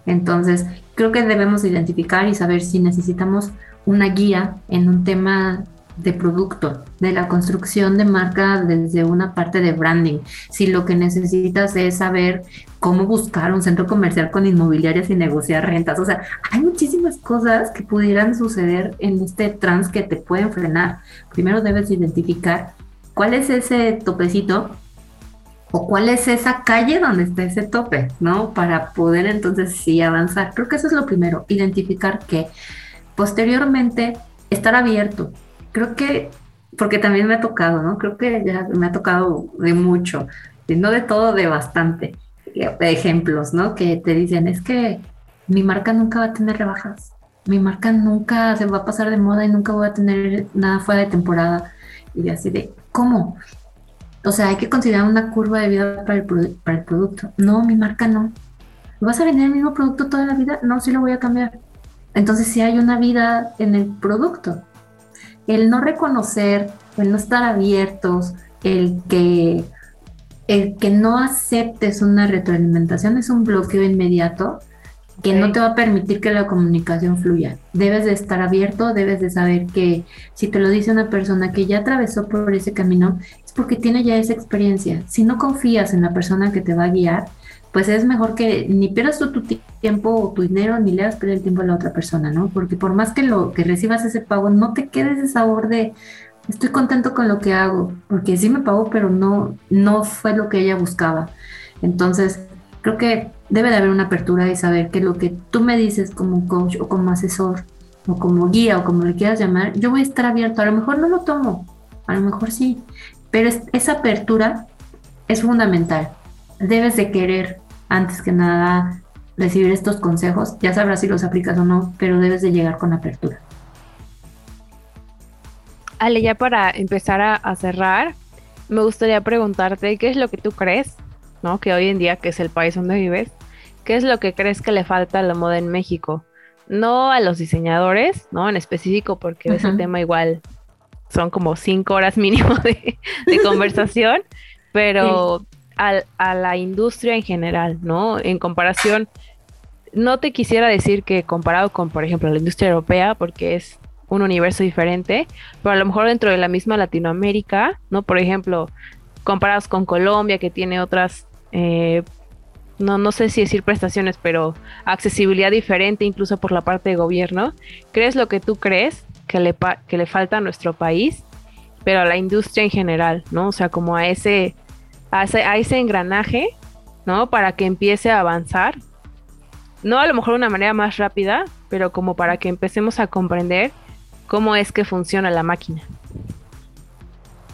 Entonces, creo que debemos identificar y saber si necesitamos una guía en un tema de producto, de la construcción de marca desde una parte de branding. Si lo que necesitas es saber cómo buscar un centro comercial con inmobiliarias y negociar rentas. O sea, hay muchísimas cosas que pudieran suceder en este trans que te pueden frenar. Primero debes identificar cuál es ese topecito o cuál es esa calle donde está ese tope, ¿no? Para poder entonces sí avanzar. Creo que eso es lo primero, identificar que posteriormente estar abierto. Creo que, porque también me ha tocado, ¿no? Creo que ya me ha tocado de mucho, no de todo, de bastante ejemplos, ¿no? Que te dicen, es que mi marca nunca va a tener rebajas, mi marca nunca se va a pasar de moda y nunca voy a tener nada fuera de temporada. Y así de, ¿cómo? O sea, hay que considerar una curva de vida para el, para el producto. No, mi marca no. ¿Vas a vender el mismo producto toda la vida? No, sí lo voy a cambiar. Entonces sí hay una vida en el producto. El no reconocer, el no estar abiertos, el que, el que no aceptes una retroalimentación es un bloqueo inmediato que no te va a permitir que la comunicación fluya. Debes de estar abierto, debes de saber que si te lo dice una persona que ya atravesó por ese camino, es porque tiene ya esa experiencia. Si no confías en la persona que te va a guiar, pues es mejor que ni pierdas tu, tu tiempo o tu dinero, ni le hagas perder el tiempo a la otra persona, ¿no? Porque por más que lo que recibas ese pago, no te quedes ese sabor de estoy contento con lo que hago, porque sí me pagó, pero no, no fue lo que ella buscaba. Entonces, creo que debe de haber una apertura y saber que lo que tú me dices como coach o como asesor o como guía o como le quieras llamar, yo voy a estar abierto. A lo mejor no lo tomo, a lo mejor sí, pero esa apertura es fundamental. Debes de querer, antes que nada, recibir estos consejos. Ya sabrás si los aplicas o no, pero debes de llegar con apertura. Ale, ya para empezar a cerrar, me gustaría preguntarte qué es lo que tú crees, ¿no? Que hoy en día, que es el país donde vives, ¿qué es lo que crees que le falta a la moda en México? No a los diseñadores, ¿no? En específico, porque ese tema igual son como cinco horas mínimo de, conversación, pero a la industria en general, ¿no? En comparación, no te quisiera decir que comparado con, por ejemplo, la industria europea, porque es un universo diferente, pero a lo mejor dentro de la misma Latinoamérica, ¿no? Por ejemplo, comparados con Colombia, que tiene otras eh, no, no sé si decir prestaciones, pero accesibilidad diferente incluso por la parte de gobierno. ¿Crees lo que tú crees que le, que le falta a nuestro país, pero a la industria en general, ¿no? O sea, como a ese, a ese, a ese engranaje, ¿no? Para que empiece a avanzar. No a lo mejor de una manera más rápida, pero como para que empecemos a comprender cómo es que funciona la máquina.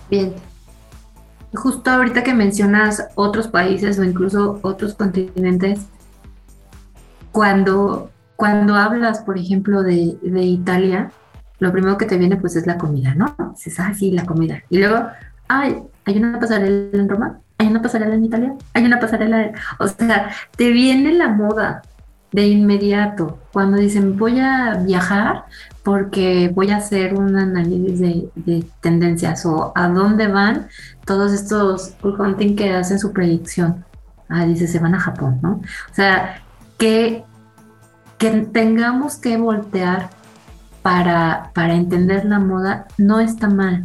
Bien, Justo ahorita que mencionas otros países o incluso otros continentes, cuando, cuando hablas, por ejemplo, de, Italia, lo primero que te viene pues es la comida, ¿no? Dices, ah, sí, la comida. Y luego, ay, hay una pasarela en Roma, hay una pasarela en Italia, hay una pasarela, o sea, te viene la moda de inmediato. Cuando dicen voy a viajar, porque voy a hacer un análisis de, tendencias o a dónde van todos estos hunting que hacen su predicción. Ah, dice, se van a Japón, ¿no? O sea, que, que tengamos que voltear para, para entender la moda no está mal.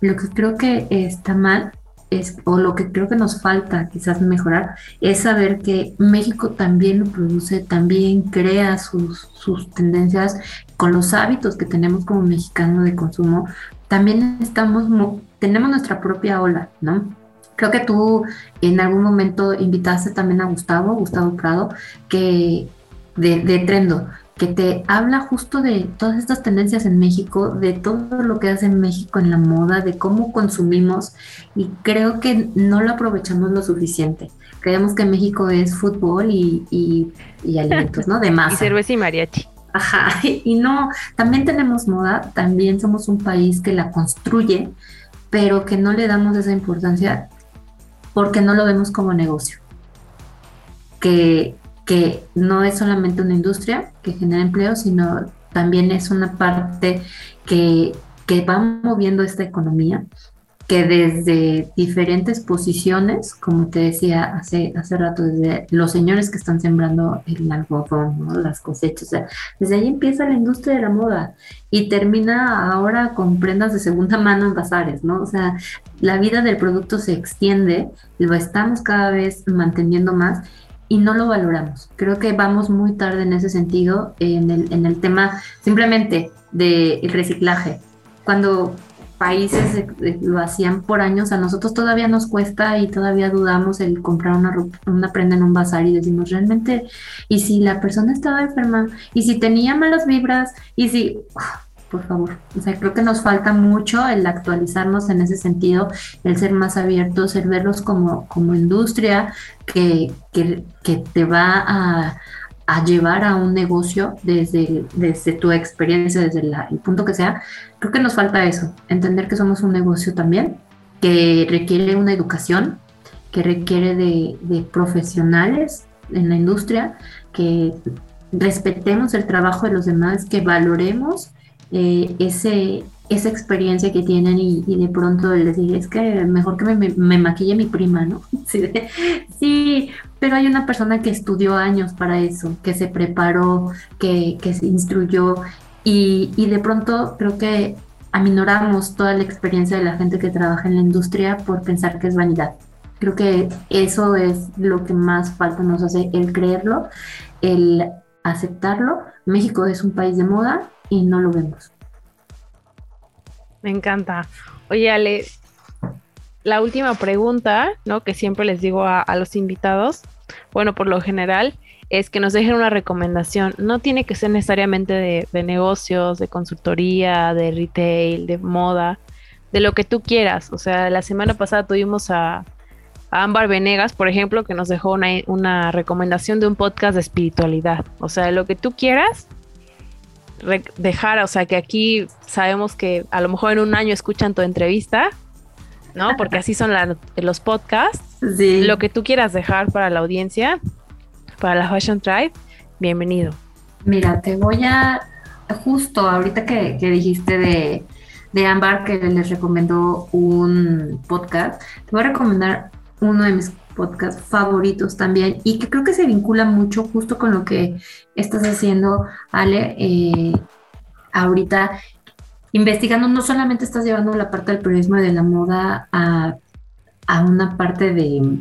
Lo que creo que está mal es, o lo que creo que nos falta quizás mejorar, es saber que México también lo produce, también crea sus, sus tendencias con los hábitos que tenemos como mexicanos de consumo, también estamos, tenemos nuestra propia ola, ¿no? Creo que tú en algún momento invitaste también a Gustavo, Gustavo Prado, que de, de Trendo, que te habla justo de todas estas tendencias en México, de todo lo que hace México en la moda, de cómo consumimos y creo que no lo aprovechamos lo suficiente. Creemos que México es fútbol y, y, alimentos, ¿no? De masa. Y cerveza y mariachi. Ajá, y no, también tenemos moda, también somos un país que la construye, pero que no le damos esa importancia porque no lo vemos como negocio. Que, que no es solamente una industria que genera empleo, sino también es una parte que que va moviendo esta economía, que desde diferentes posiciones, como te decía hace, hace rato, desde los señores que están sembrando el algodón, las cosechas, desde ahí empieza la industria de la moda y termina ahora con prendas de segunda mano en bazares, ¿no? O sea, la vida del producto se extiende, lo estamos cada vez manteniendo más y no lo valoramos. Creo que vamos muy tarde en ese sentido, en el, en el tema simplemente del reciclaje. Cuando países lo hacían por años, a nosotros todavía nos cuesta y todavía dudamos el comprar una, una prenda en un bazar y decimos realmente, y si la persona estaba enferma, y si tenía malas vibras, y si, por favor, o sea, creo que nos falta mucho el actualizarnos en ese sentido, el ser más abiertos, el verlos como, como industria que, que, que te va a llevar a un negocio desde, desde tu experiencia, desde el punto que sea, creo que nos falta eso, entender que somos un negocio también, que requiere una educación, que requiere de, profesionales en la industria, que respetemos el trabajo de los demás, que valoremos eh, ese, esa experiencia que tienen y, de pronto les decir, es que mejor que me, maquille mi prima, ¿no? Sí, pero hay una persona que estudió años para eso, que se preparó, que, que se instruyó y, y, de pronto creo que aminoramos toda la experiencia de la gente que trabaja en la industria por pensar que es vanidad. Creo que eso es lo que más falta nos hace, el creerlo, el aceptarlo. México es un país de moda y no lo vemos. Me encanta. Oye, Ale, la última pregunta, ¿no? Que siempre les digo a, los invitados, bueno, por lo general, es que nos dejen una recomendación. No tiene que ser necesariamente de, negocios, de consultoría, de retail, de moda, de lo que tú quieras. O sea, la semana pasada tuvimos a, a Ámbar Venegas, por ejemplo, que nos dejó una, una, recomendación de un podcast de espiritualidad. O sea, de lo que tú quieras, dejar, o sea, que aquí sabemos que a lo mejor en un año escuchan tu entrevista, ¿no? Porque así son los podcasts. Lo que tú quieras dejar para la audiencia, para la Fashion Tribe, bienvenido. Mira, te voy a, justo ahorita que, dijiste de, de Ambar, que les recomendó un podcast, te voy a recomendar uno de mis podcast favoritos también y que creo que se vincula mucho justo con lo que estás haciendo, Ale, eh, ahorita investigando, no solamente estás llevando la parte del periodismo de la moda a, a una parte de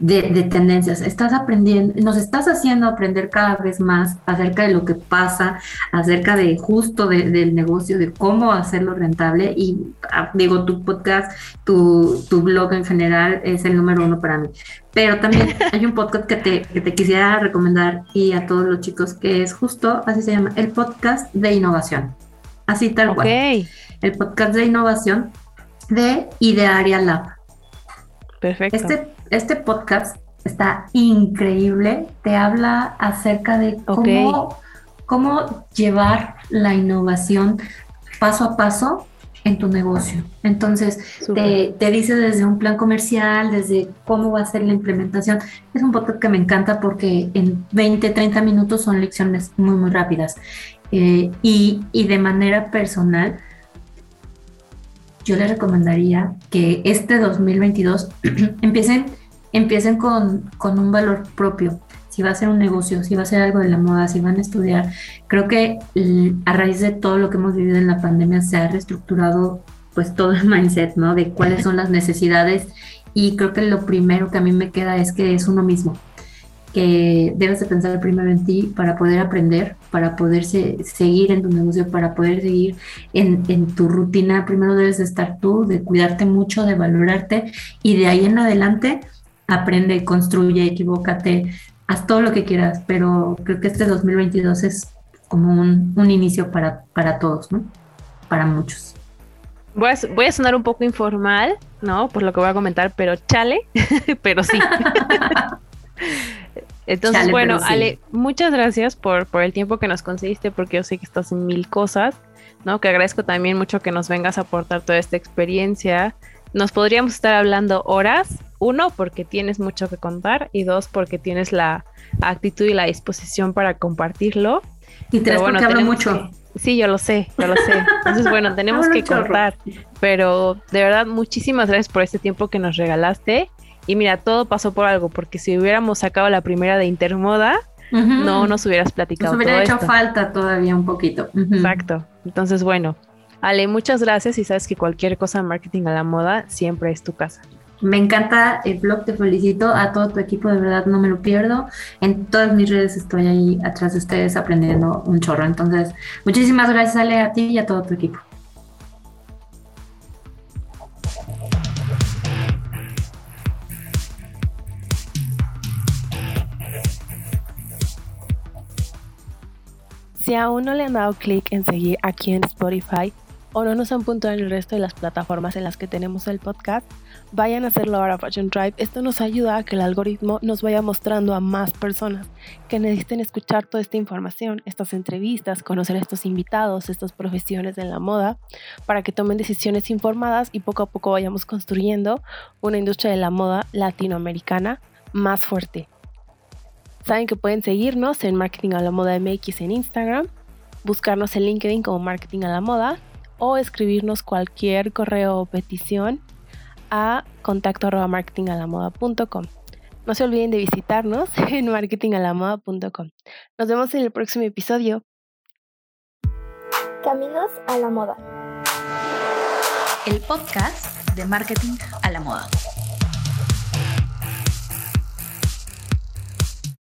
de, tendencias. Estás aprendiendo, nos estás haciendo aprender cada vez más acerca de lo que pasa, acerca de justo del negocio, de cómo hacerlo rentable. Y ah, digo, tu podcast, tu, tu, blog en general es el número uno para mí. Pero también hay un podcast que te, que te quisiera recomendar y a todos los chicos, que es justo, así se llama, el podcast de innovación. Así tal cual. El podcast de innovación de Idearia Lab. Perfecto. Este este podcast está increíble. Te habla acerca de cómo, cómo llevar la innovación paso a paso en tu negocio. Entonces, te, te, dice desde un plan comercial, desde cómo va a ser la implementación. Es un podcast que me encanta porque en 20, 30 minutos son lecciones muy, muy rápidas. Eh, y, y de manera personal, yo les recomendaría que este 2022 empiecen empiecen con, un valor propio. Si va a ser un negocio, si va a ser algo de la moda, si van a estudiar. Creo que a raíz de todo lo que hemos vivido en la pandemia se ha reestructurado pues todo el mindset, ¿no? De cuáles son las necesidades y creo que lo primero que a mí me queda es que es uno mismo, que debes de pensar primero en ti para poder aprender, para poder seguir en tu negocio, para poder seguir en, en, tu rutina. Primero debes de estar tú, de cuidarte mucho, de valorarte y de ahí en adelante aprende, construye, equivócate, haz todo lo que quieras, pero creo que este 2022 es como un, inicio para, para todos, ¿no? Para muchos. Voy a, voy a, sonar un poco informal, ¿no? Por lo que voy a comentar, pero chale, pero sí. Entonces, bueno, Ale, muchas gracias por, por el tiempo que nos concediste, porque yo sé que estás en mil cosas, ¿no? Que agradezco también mucho que nos vengas a aportar toda esta experiencia. Nos podríamos estar hablando horas, uno, porque tienes mucho que contar y dos, porque tienes la actitud y la disposición para compartirlo. Y tres porque hablo mucho. Sí, yo lo sé, yo lo sé. Entonces, bueno, tenemos que cortar. Pero de verdad, muchísimas gracias por este tiempo que nos regalaste. Y mira, todo pasó por algo, porque si hubiéramos sacado la primera de Intermoda, no nos hubieras platicado. Nos hubiera hecho falta todavía un poquito. Exacto. Entonces, bueno, Ale, muchas gracias y sabes que cualquier cosa en marketing a la moda siempre es tu casa. Me encanta el blog, te felicito a todo tu equipo, de verdad no me lo pierdo. En todas mis redes estoy ahí atrás de ustedes aprendiendo un chorro. Entonces, muchísimas gracias Ale a ti y a todo tu equipo. Si aún no le han dado clic en seguir aquí en Spotify o no nos han puntuado en el resto de las plataformas en las que tenemos el podcast, vayan a hacerlo ahora Fashion Drive. Esto nos ayuda a que el algoritmo nos vaya mostrando a más personas que necesiten escuchar toda esta información, estas entrevistas, conocer a estos invitados, estas profesiones en la moda, para que tomen decisiones informadas y poco a poco vayamos construyendo una industria de la moda latinoamericana más fuerte. Saben que pueden seguirnos en Marketing a la Moda MX en Instagram, buscarnos en LinkedIn como Marketing a la Moda o escribirnos cualquier correo o petición a contacto arroba marketingalamoda.com. No se olviden de visitarnos en marketingalamoda.com. Nos vemos en el próximo episodio. Caminos a la moda. El podcast de marketing a la moda.